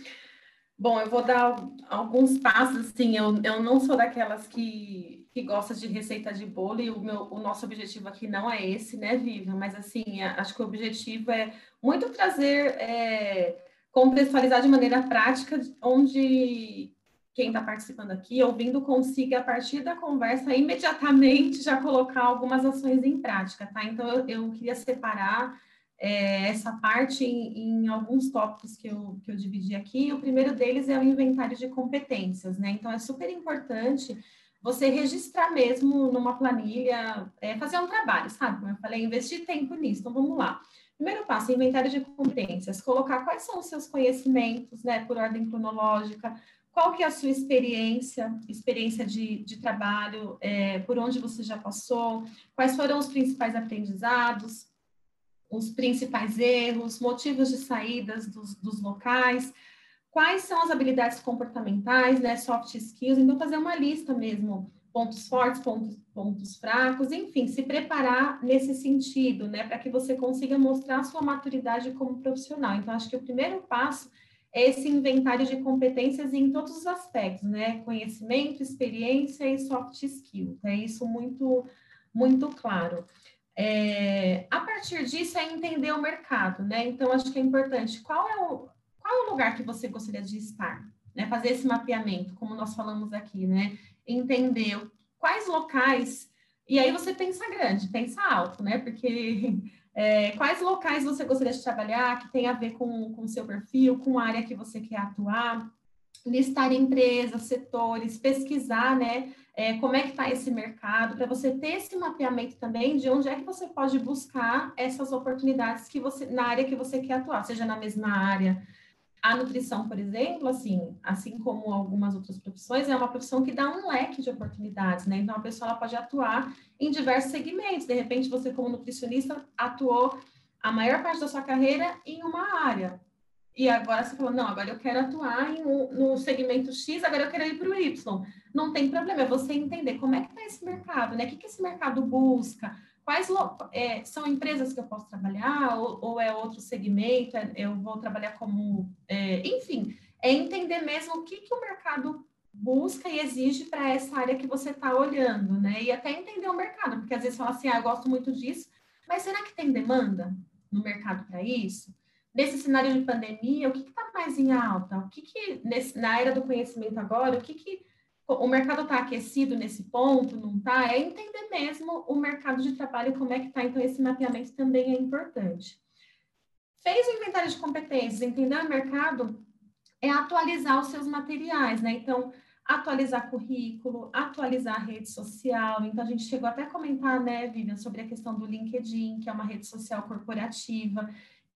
Bom, eu vou dar alguns passos, assim, eu, eu não sou daquelas que, que gosta de receita de bolo e o, meu, o nosso objetivo aqui não é esse, né, Vivian? Mas, assim, acho que o objetivo é muito trazer, é, contextualizar de maneira prática, onde quem está participando aqui, ouvindo, consiga, a partir da conversa, imediatamente já colocar algumas ações em prática, tá? Então, eu, eu queria separar é, essa parte em, em, alguns tópicos que eu, que eu dividi aqui. O primeiro deles é o inventário de competências, né? Então, é super importante você registrar mesmo numa planilha, é, fazer um trabalho, sabe? Como eu falei, investir tempo nisso. Então, vamos lá. Primeiro passo, inventário de competências. Colocar quais são os seus conhecimentos, né? Por ordem cronológica. Qual que é a sua experiência, experiência de, de trabalho, é, por onde você já passou, quais foram os principais aprendizados, os principais erros, motivos de saídas dos, dos locais, quais são as habilidades comportamentais, né, soft skills, então fazer uma lista mesmo, pontos fortes, pontos, pontos fracos, enfim, se preparar nesse sentido, né, para que você consiga mostrar a sua maturidade como profissional. Então, acho que o primeiro passo é esse inventário de competências em todos os aspectos, né, conhecimento, experiência e soft skills, é isso muito, muito claro. É, a partir disso é entender o mercado, né? Então, acho que é importante. Qual é o, qual é o lugar que você gostaria de estar? Né? Fazer esse mapeamento, como nós falamos aqui, né? Entender quais locais. E aí você pensa grande, pensa alto, né? Porque (laughs) é, quais locais você gostaria de trabalhar que tem a ver com o seu perfil, com a área que você quer atuar, listar empresas, setores, pesquisar, né? É, como é que está esse mercado, para você ter esse mapeamento também de onde é que você pode buscar essas oportunidades que você na área que você quer atuar, seja na mesma área. A nutrição, por exemplo, assim, assim como algumas outras profissões, é uma profissão que dá um leque de oportunidades, né? Então a pessoa pode atuar em diversos segmentos. De repente, você como nutricionista atuou a maior parte da sua carreira em uma área. E agora você falou, não, agora eu quero atuar em um, no segmento X, agora eu quero ir para o Y. Não tem problema, é você entender como é que está esse mercado, né? O que, que esse mercado busca, quais é, são empresas que eu posso trabalhar, ou, ou é outro segmento, é, eu vou trabalhar como. É, enfim, é entender mesmo o que, que o mercado busca e exige para essa área que você está olhando, né? E até entender o mercado, porque às vezes fala assim, ah, eu gosto muito disso, mas será que tem demanda no mercado para isso? Nesse cenário de pandemia, o que está mais em alta? O que, que nesse, na era do conhecimento agora, o que, que o mercado está aquecido nesse ponto, não está? É entender mesmo o mercado de trabalho, como é que está. Então, esse mapeamento também é importante. Fez o inventário de competências, entender o mercado, é atualizar os seus materiais, né? Então, atualizar currículo, atualizar a rede social. Então, a gente chegou até a comentar, né, Vivian, sobre a questão do LinkedIn, que é uma rede social corporativa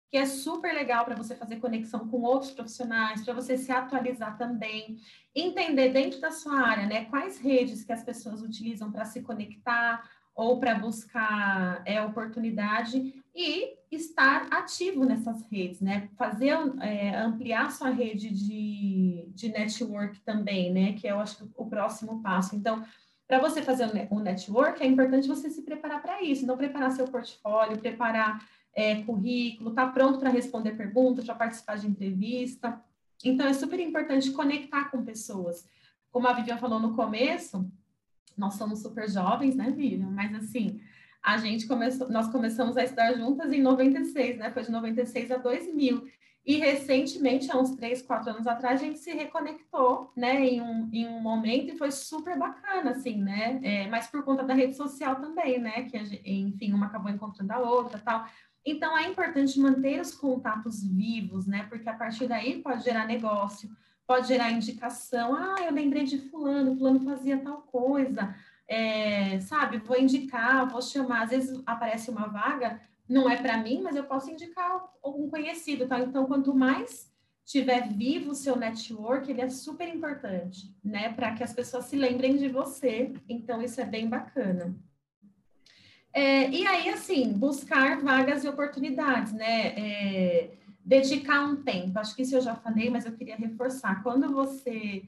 que é super legal para você fazer conexão com outros profissionais, para você se atualizar também, entender dentro da sua área, né, quais redes que as pessoas utilizam para se conectar ou para buscar é, oportunidade e estar ativo nessas redes, né, fazer, é, ampliar sua rede de, de network também, né, que eu acho o próximo passo. Então, para você fazer o network, é importante você se preparar para isso, não preparar seu portfólio, preparar é, currículo, está pronto para responder perguntas, para participar de entrevista. Então, é super importante conectar com pessoas. Como a Vivian falou no começo, nós somos super jovens, né, Vivian? Mas, assim, a gente começou, nós começamos a estudar juntas em 96, né? Foi de 96 a 2000. E recentemente, há uns três, quatro anos atrás, a gente se reconectou, né, em um, em um momento e foi super bacana, assim, né? É, mas por conta da rede social também, né? Que, gente, enfim, uma acabou encontrando a outra tal. Então, é importante manter os contatos vivos, né? Porque a partir daí pode gerar negócio, pode gerar indicação. Ah, eu lembrei de fulano, fulano fazia tal coisa. É, sabe, vou indicar, vou chamar. Às vezes aparece uma vaga, não é para mim, mas eu posso indicar algum conhecido, tá? Então, quanto mais tiver vivo o seu network, ele é super importante, né? Para que as pessoas se lembrem de você. Então, isso é bem bacana. É, e aí, assim, buscar vagas e oportunidades, né? É, dedicar um tempo. Acho que isso eu já falei, mas eu queria reforçar. Quando você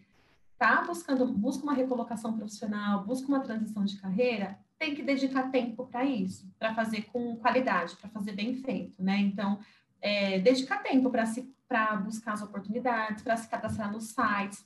está buscando, busca uma recolocação profissional, busca uma transição de carreira, tem que dedicar tempo para isso, para fazer com qualidade, para fazer bem feito, né? Então, é, dedicar tempo para se para buscar as oportunidades, para se cadastrar nos sites.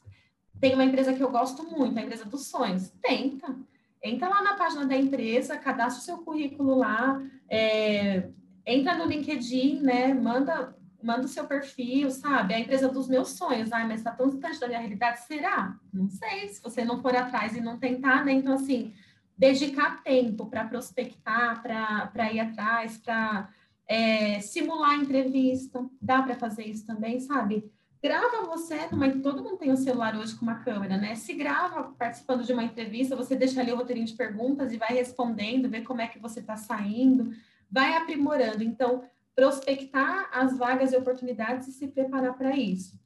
Tem uma empresa que eu gosto muito, a empresa dos sonhos. Tenta. Entra lá na página da empresa, cadastra o seu currículo lá, é, entra no LinkedIn, né? Manda, manda o seu perfil, sabe? A empresa dos meus sonhos. Ai, mas está tão distante da minha realidade. Será? Não sei. Se você não for atrás e não tentar, né? Então, assim, dedicar tempo para prospectar, para ir atrás, para é, simular entrevista, dá para fazer isso também, sabe? Grava você, numa, todo mundo tem um celular hoje com uma câmera, né? Se grava participando de uma entrevista, você deixa ali o roteirinho de perguntas e vai respondendo, vê como é que você está saindo, vai aprimorando. Então, prospectar as vagas e oportunidades e se preparar para isso.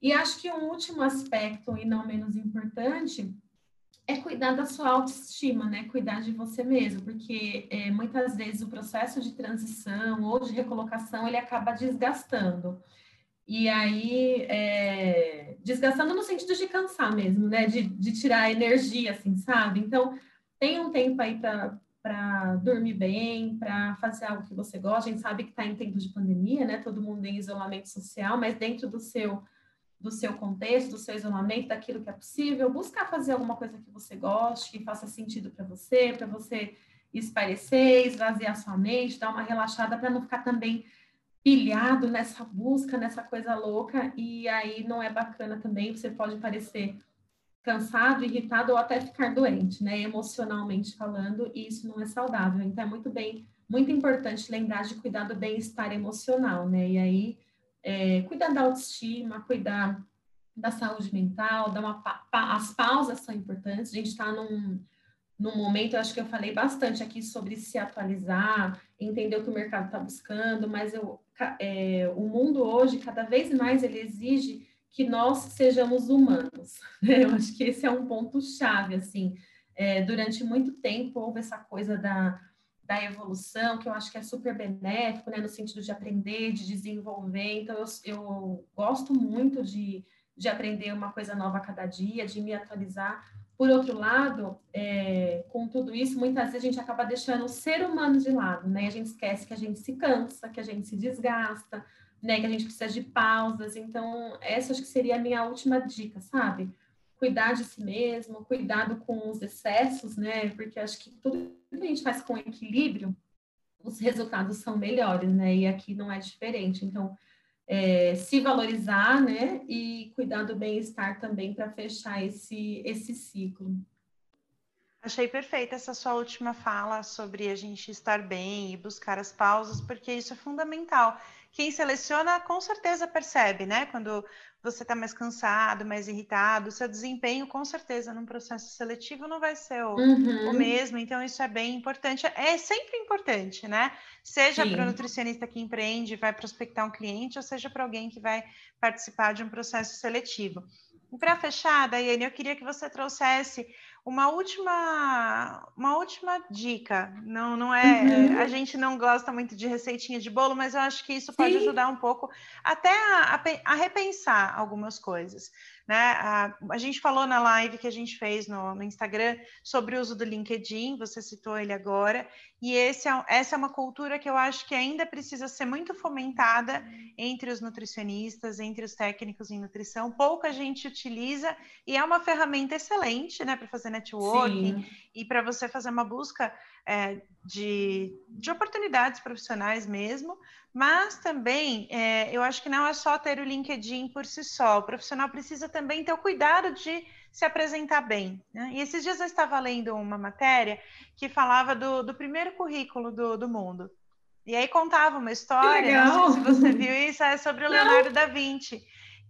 E acho que um último aspecto, e não menos importante, é cuidar da sua autoestima, né? Cuidar de você mesmo, porque é, muitas vezes o processo de transição ou de recolocação ele acaba desgastando. E aí, é, desgastando no sentido de cansar mesmo, né? De, de tirar energia, assim, sabe? Então, tem um tempo aí para dormir bem, para fazer algo que você gosta. A gente sabe que está em tempo de pandemia, né? Todo mundo em isolamento social, mas dentro do seu do seu contexto, do seu isolamento, daquilo que é possível, buscar fazer alguma coisa que você goste, que faça sentido para você, para você esparecer, esvaziar sua mente, dar uma relaxada para não ficar também pilhado nessa busca, nessa coisa louca, e aí não é bacana também, você pode parecer cansado, irritado ou até ficar doente, né, emocionalmente falando, e isso não é saudável. Então é muito bem, muito importante lembrar de cuidar do bem-estar emocional, né? E aí é, cuidar da autoestima, cuidar da saúde mental, dar uma pa as pausas são importantes. A gente está num, num momento, eu acho que eu falei bastante aqui sobre se atualizar, entender o que o mercado está buscando, mas eu, é, o mundo hoje, cada vez mais, ele exige que nós sejamos humanos. (laughs) Né? Eu acho que esse é um ponto chave, assim. É, durante muito tempo houve essa coisa da da evolução, que eu acho que é super benéfico, né, no sentido de aprender, de desenvolver. Então, eu, eu gosto muito de, de aprender uma coisa nova a cada dia, de me atualizar. Por outro lado, é, com tudo isso, muitas vezes a gente acaba deixando o ser humano de lado, né? A gente esquece que a gente se cansa, que a gente se desgasta, né? Que a gente precisa de pausas. Então, essa acho que seria a minha última dica, sabe? cuidar de si mesmo, cuidado com os excessos, né? Porque acho que tudo que a gente faz com equilíbrio, os resultados são melhores, né? E aqui não é diferente. Então, é, se valorizar, né? E cuidar do bem-estar também para fechar esse, esse ciclo. Achei perfeita essa sua última fala sobre a gente estar bem e buscar as pausas, porque isso é fundamental. Quem seleciona com certeza percebe, né? Quando você está mais cansado, mais irritado, seu desempenho com certeza num processo seletivo não vai ser o, uhum. o mesmo, então isso é bem importante, é sempre importante, né? Seja para o nutricionista que empreende, vai prospectar um cliente, ou seja para alguém que vai participar de um processo seletivo. E para fechar, Daiane, eu queria que você trouxesse uma última, uma última dica. Não, não é. Uhum. A gente não gosta muito de receitinha de bolo, mas eu acho que isso pode Sim. ajudar um pouco até a, a, a repensar algumas coisas. Né? A, a, gente falou na live que a gente fez no, no, Instagram sobre o uso do LinkedIn, você citou ele agora, e esse é, essa é uma cultura que eu acho que ainda precisa ser muito fomentada entre os nutricionistas, entre os técnicos em nutrição. Pouca gente utiliza e é uma ferramenta excelente né, para fazer networking Sim. e para você fazer uma busca é, de, de oportunidades profissionais mesmo, mas também é, eu acho que não é só ter o LinkedIn por si só, o profissional precisa também ter o cuidado de se apresentar bem. Né? E esses dias eu estava lendo uma matéria que falava do, do primeiro currículo do, do mundo. E aí contava uma história, não sei se você viu isso, é sobre o Leonardo não. da Vinci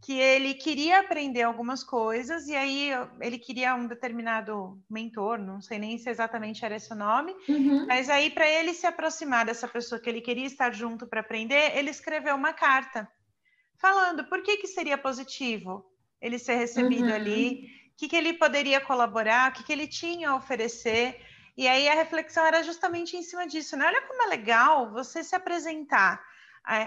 que ele queria aprender algumas coisas e aí ele queria um determinado mentor, não sei nem se exatamente era esse o nome, uhum. mas aí para ele se aproximar dessa pessoa que ele queria estar junto para aprender, ele escreveu uma carta falando por que que seria positivo ele ser recebido uhum. ali, o que que ele poderia colaborar, o que que ele tinha a oferecer. E aí a reflexão era justamente em cima disso, né? Olha como é legal você se apresentar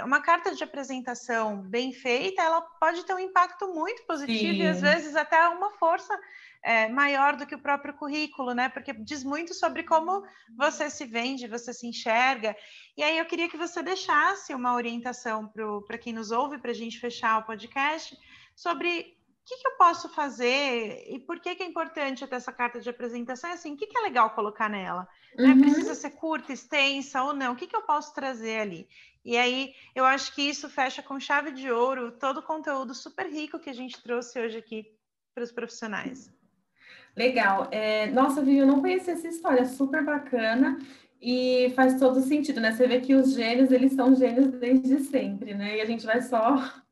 uma carta de apresentação bem feita, ela pode ter um impacto muito positivo Sim. e às vezes até uma força é, maior do que o próprio currículo, né? Porque diz muito sobre como você se vende, você se enxerga. E aí eu queria que você deixasse uma orientação para quem nos ouve, para a gente fechar o podcast, sobre o que, que, eu posso fazer e por que, que é importante ter essa carta de apresentação? É assim, o que, que é legal colocar nela? Né? Uhum. Né? Precisa ser curta, extensa ou não? O que, que eu posso trazer ali? E aí, eu acho que isso fecha com chave de ouro todo o conteúdo super rico que a gente trouxe hoje aqui para os profissionais. Legal. É, nossa, Vivi, eu não conhecia essa história, super bacana e faz todo sentido, né? Você vê que os gênios, eles são gênios desde sempre, né? E a gente vai só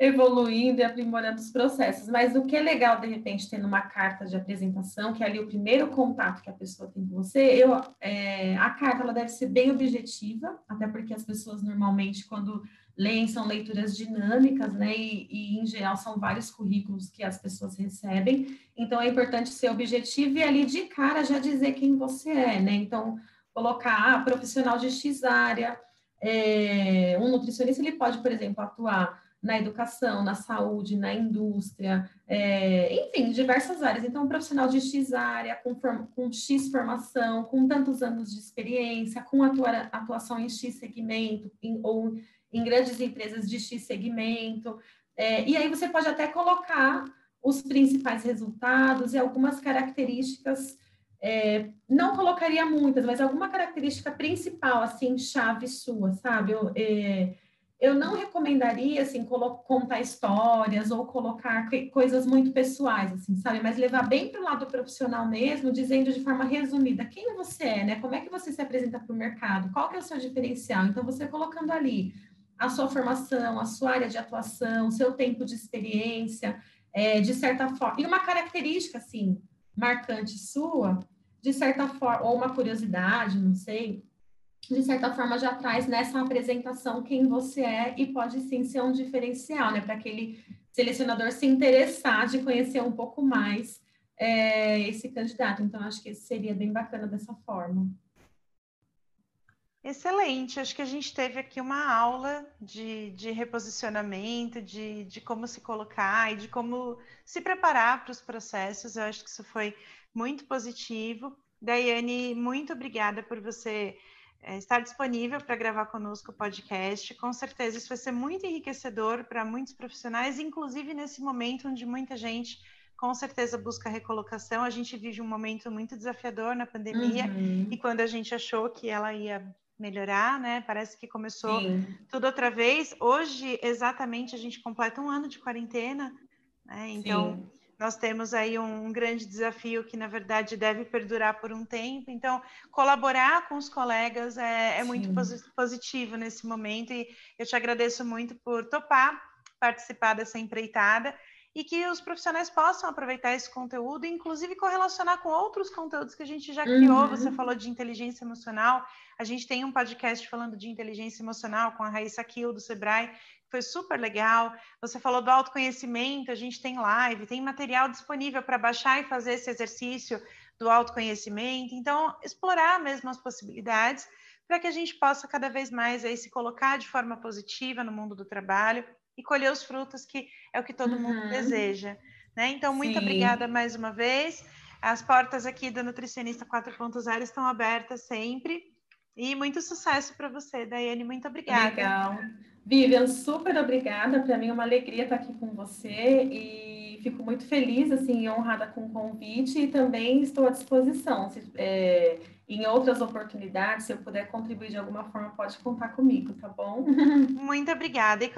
evoluindo e aprimorando os processos. Mas o que é legal, de repente, ter numa carta de apresentação, que é ali o primeiro contato que a pessoa tem com você, eu, é, a carta ela deve ser bem objetiva, até porque as pessoas normalmente, quando leem, são leituras dinâmicas, né? E, e, em geral são vários currículos que as pessoas recebem. Então é importante ser objetivo e ali de cara já dizer quem você é, né? Então, colocar ah, profissional de X área, é, um nutricionista ele pode, por exemplo, atuar na educação, na saúde, na indústria, é, enfim, diversas áreas. Então, um profissional de X área, com, com X formação, com tantos anos de experiência, com atua, atuação em X segmento, em, ou em grandes empresas de X segmento. É, e aí você pode até colocar os principais resultados e algumas características, é, não colocaria muitas, mas alguma característica principal, assim, chave sua, sabe? Eu, é, eu não recomendaria, assim, contar histórias ou colocar coisas muito pessoais, assim, sabe? Mas levar bem para o lado profissional mesmo, dizendo de forma resumida quem você é, né? Como é que você se apresenta para o mercado? Qual que é o seu diferencial? Então, você colocando ali a sua formação, a sua área de atuação, seu tempo de experiência, é, de certa forma, e uma característica, assim, marcante sua, de certa forma, ou uma curiosidade, não sei, de certa forma, já traz nessa apresentação quem você é e pode sim ser um diferencial, né? Para aquele selecionador se interessar de conhecer um pouco mais é, esse candidato. Então, acho que seria bem bacana dessa forma. Excelente, acho que a gente teve aqui uma aula de, de reposicionamento, de, de como se colocar e de como se preparar para os processos. Eu acho que isso foi muito positivo. Daiane, muito obrigada por você é, estar disponível para gravar conosco o podcast. Com certeza isso vai ser muito enriquecedor para muitos profissionais, inclusive nesse momento onde muita gente com certeza busca recolocação. A gente vive um momento muito desafiador na pandemia uhum. e quando a gente achou que ela ia melhorar, né? Parece que começou Sim. tudo outra vez. Hoje, exatamente, a gente completa um ano de quarentena, né? Então, Sim nós temos aí um grande desafio que, na verdade, deve perdurar por um tempo. Então, colaborar com os colegas é, é muito positivo nesse momento e eu te agradeço muito por topar participar dessa empreitada e que os profissionais possam aproveitar esse conteúdo, inclusive correlacionar com outros conteúdos que a gente já criou. Uhum. Você falou de inteligência emocional, a gente tem um podcast falando de inteligência emocional com a Raíssa Kiel do Sebrae, foi super legal. Você falou do autoconhecimento, a gente tem live, tem material disponível para baixar e fazer esse exercício do autoconhecimento. Então, explorar mesmo as possibilidades para que a gente possa cada vez mais aí se colocar de forma positiva no mundo do trabalho e colher os frutos que é o que todo uhum. mundo deseja. Né? Então, muito Sim. obrigada mais uma vez. As portas aqui do Nutricionista 4.0 estão abertas sempre. E muito sucesso para você, Daiane. Muito obrigada. Legal. Vivian, super obrigada. Para mim é uma alegria estar aqui com você e fico muito feliz, assim, honrada com o convite e também estou à disposição. Se, é, em outras oportunidades, se eu puder contribuir de alguma forma, pode contar comigo, tá bom? (laughs) Muito obrigada. E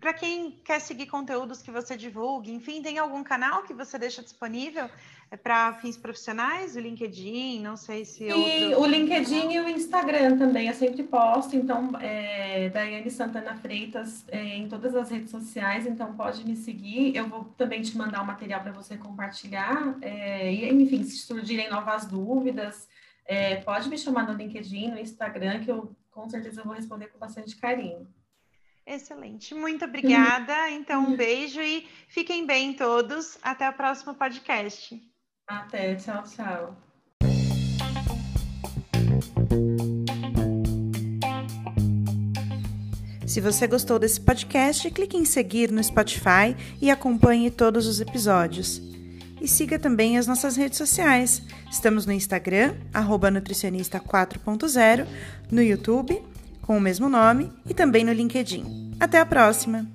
para quem quer seguir conteúdos que você divulgue, enfim, tem algum canal que você deixa disponível é para fins profissionais? O LinkedIn, não sei se. E o LinkedIn e o Instagram também, eu sempre posto. Então, é, Daiane Santana Freitas é, em todas as redes sociais, então pode me seguir. Eu vou também te mandar o um material para você compartilhar. É, e, enfim, se surgirem novas dúvidas, é, pode me chamar no LinkedIn, no Instagram, que eu com certeza vou responder com bastante carinho. Excelente, muito obrigada. Então, um beijo e fiquem bem todos. Até o próximo podcast. Até, tchau, tchau. Se você gostou desse podcast, clique em seguir no Spotify e acompanhe todos os episódios. E siga também as nossas redes sociais. Estamos no Instagram, nutricionista 4.0, no YouTube com o mesmo nome e também no LinkedIn. Até a próxima!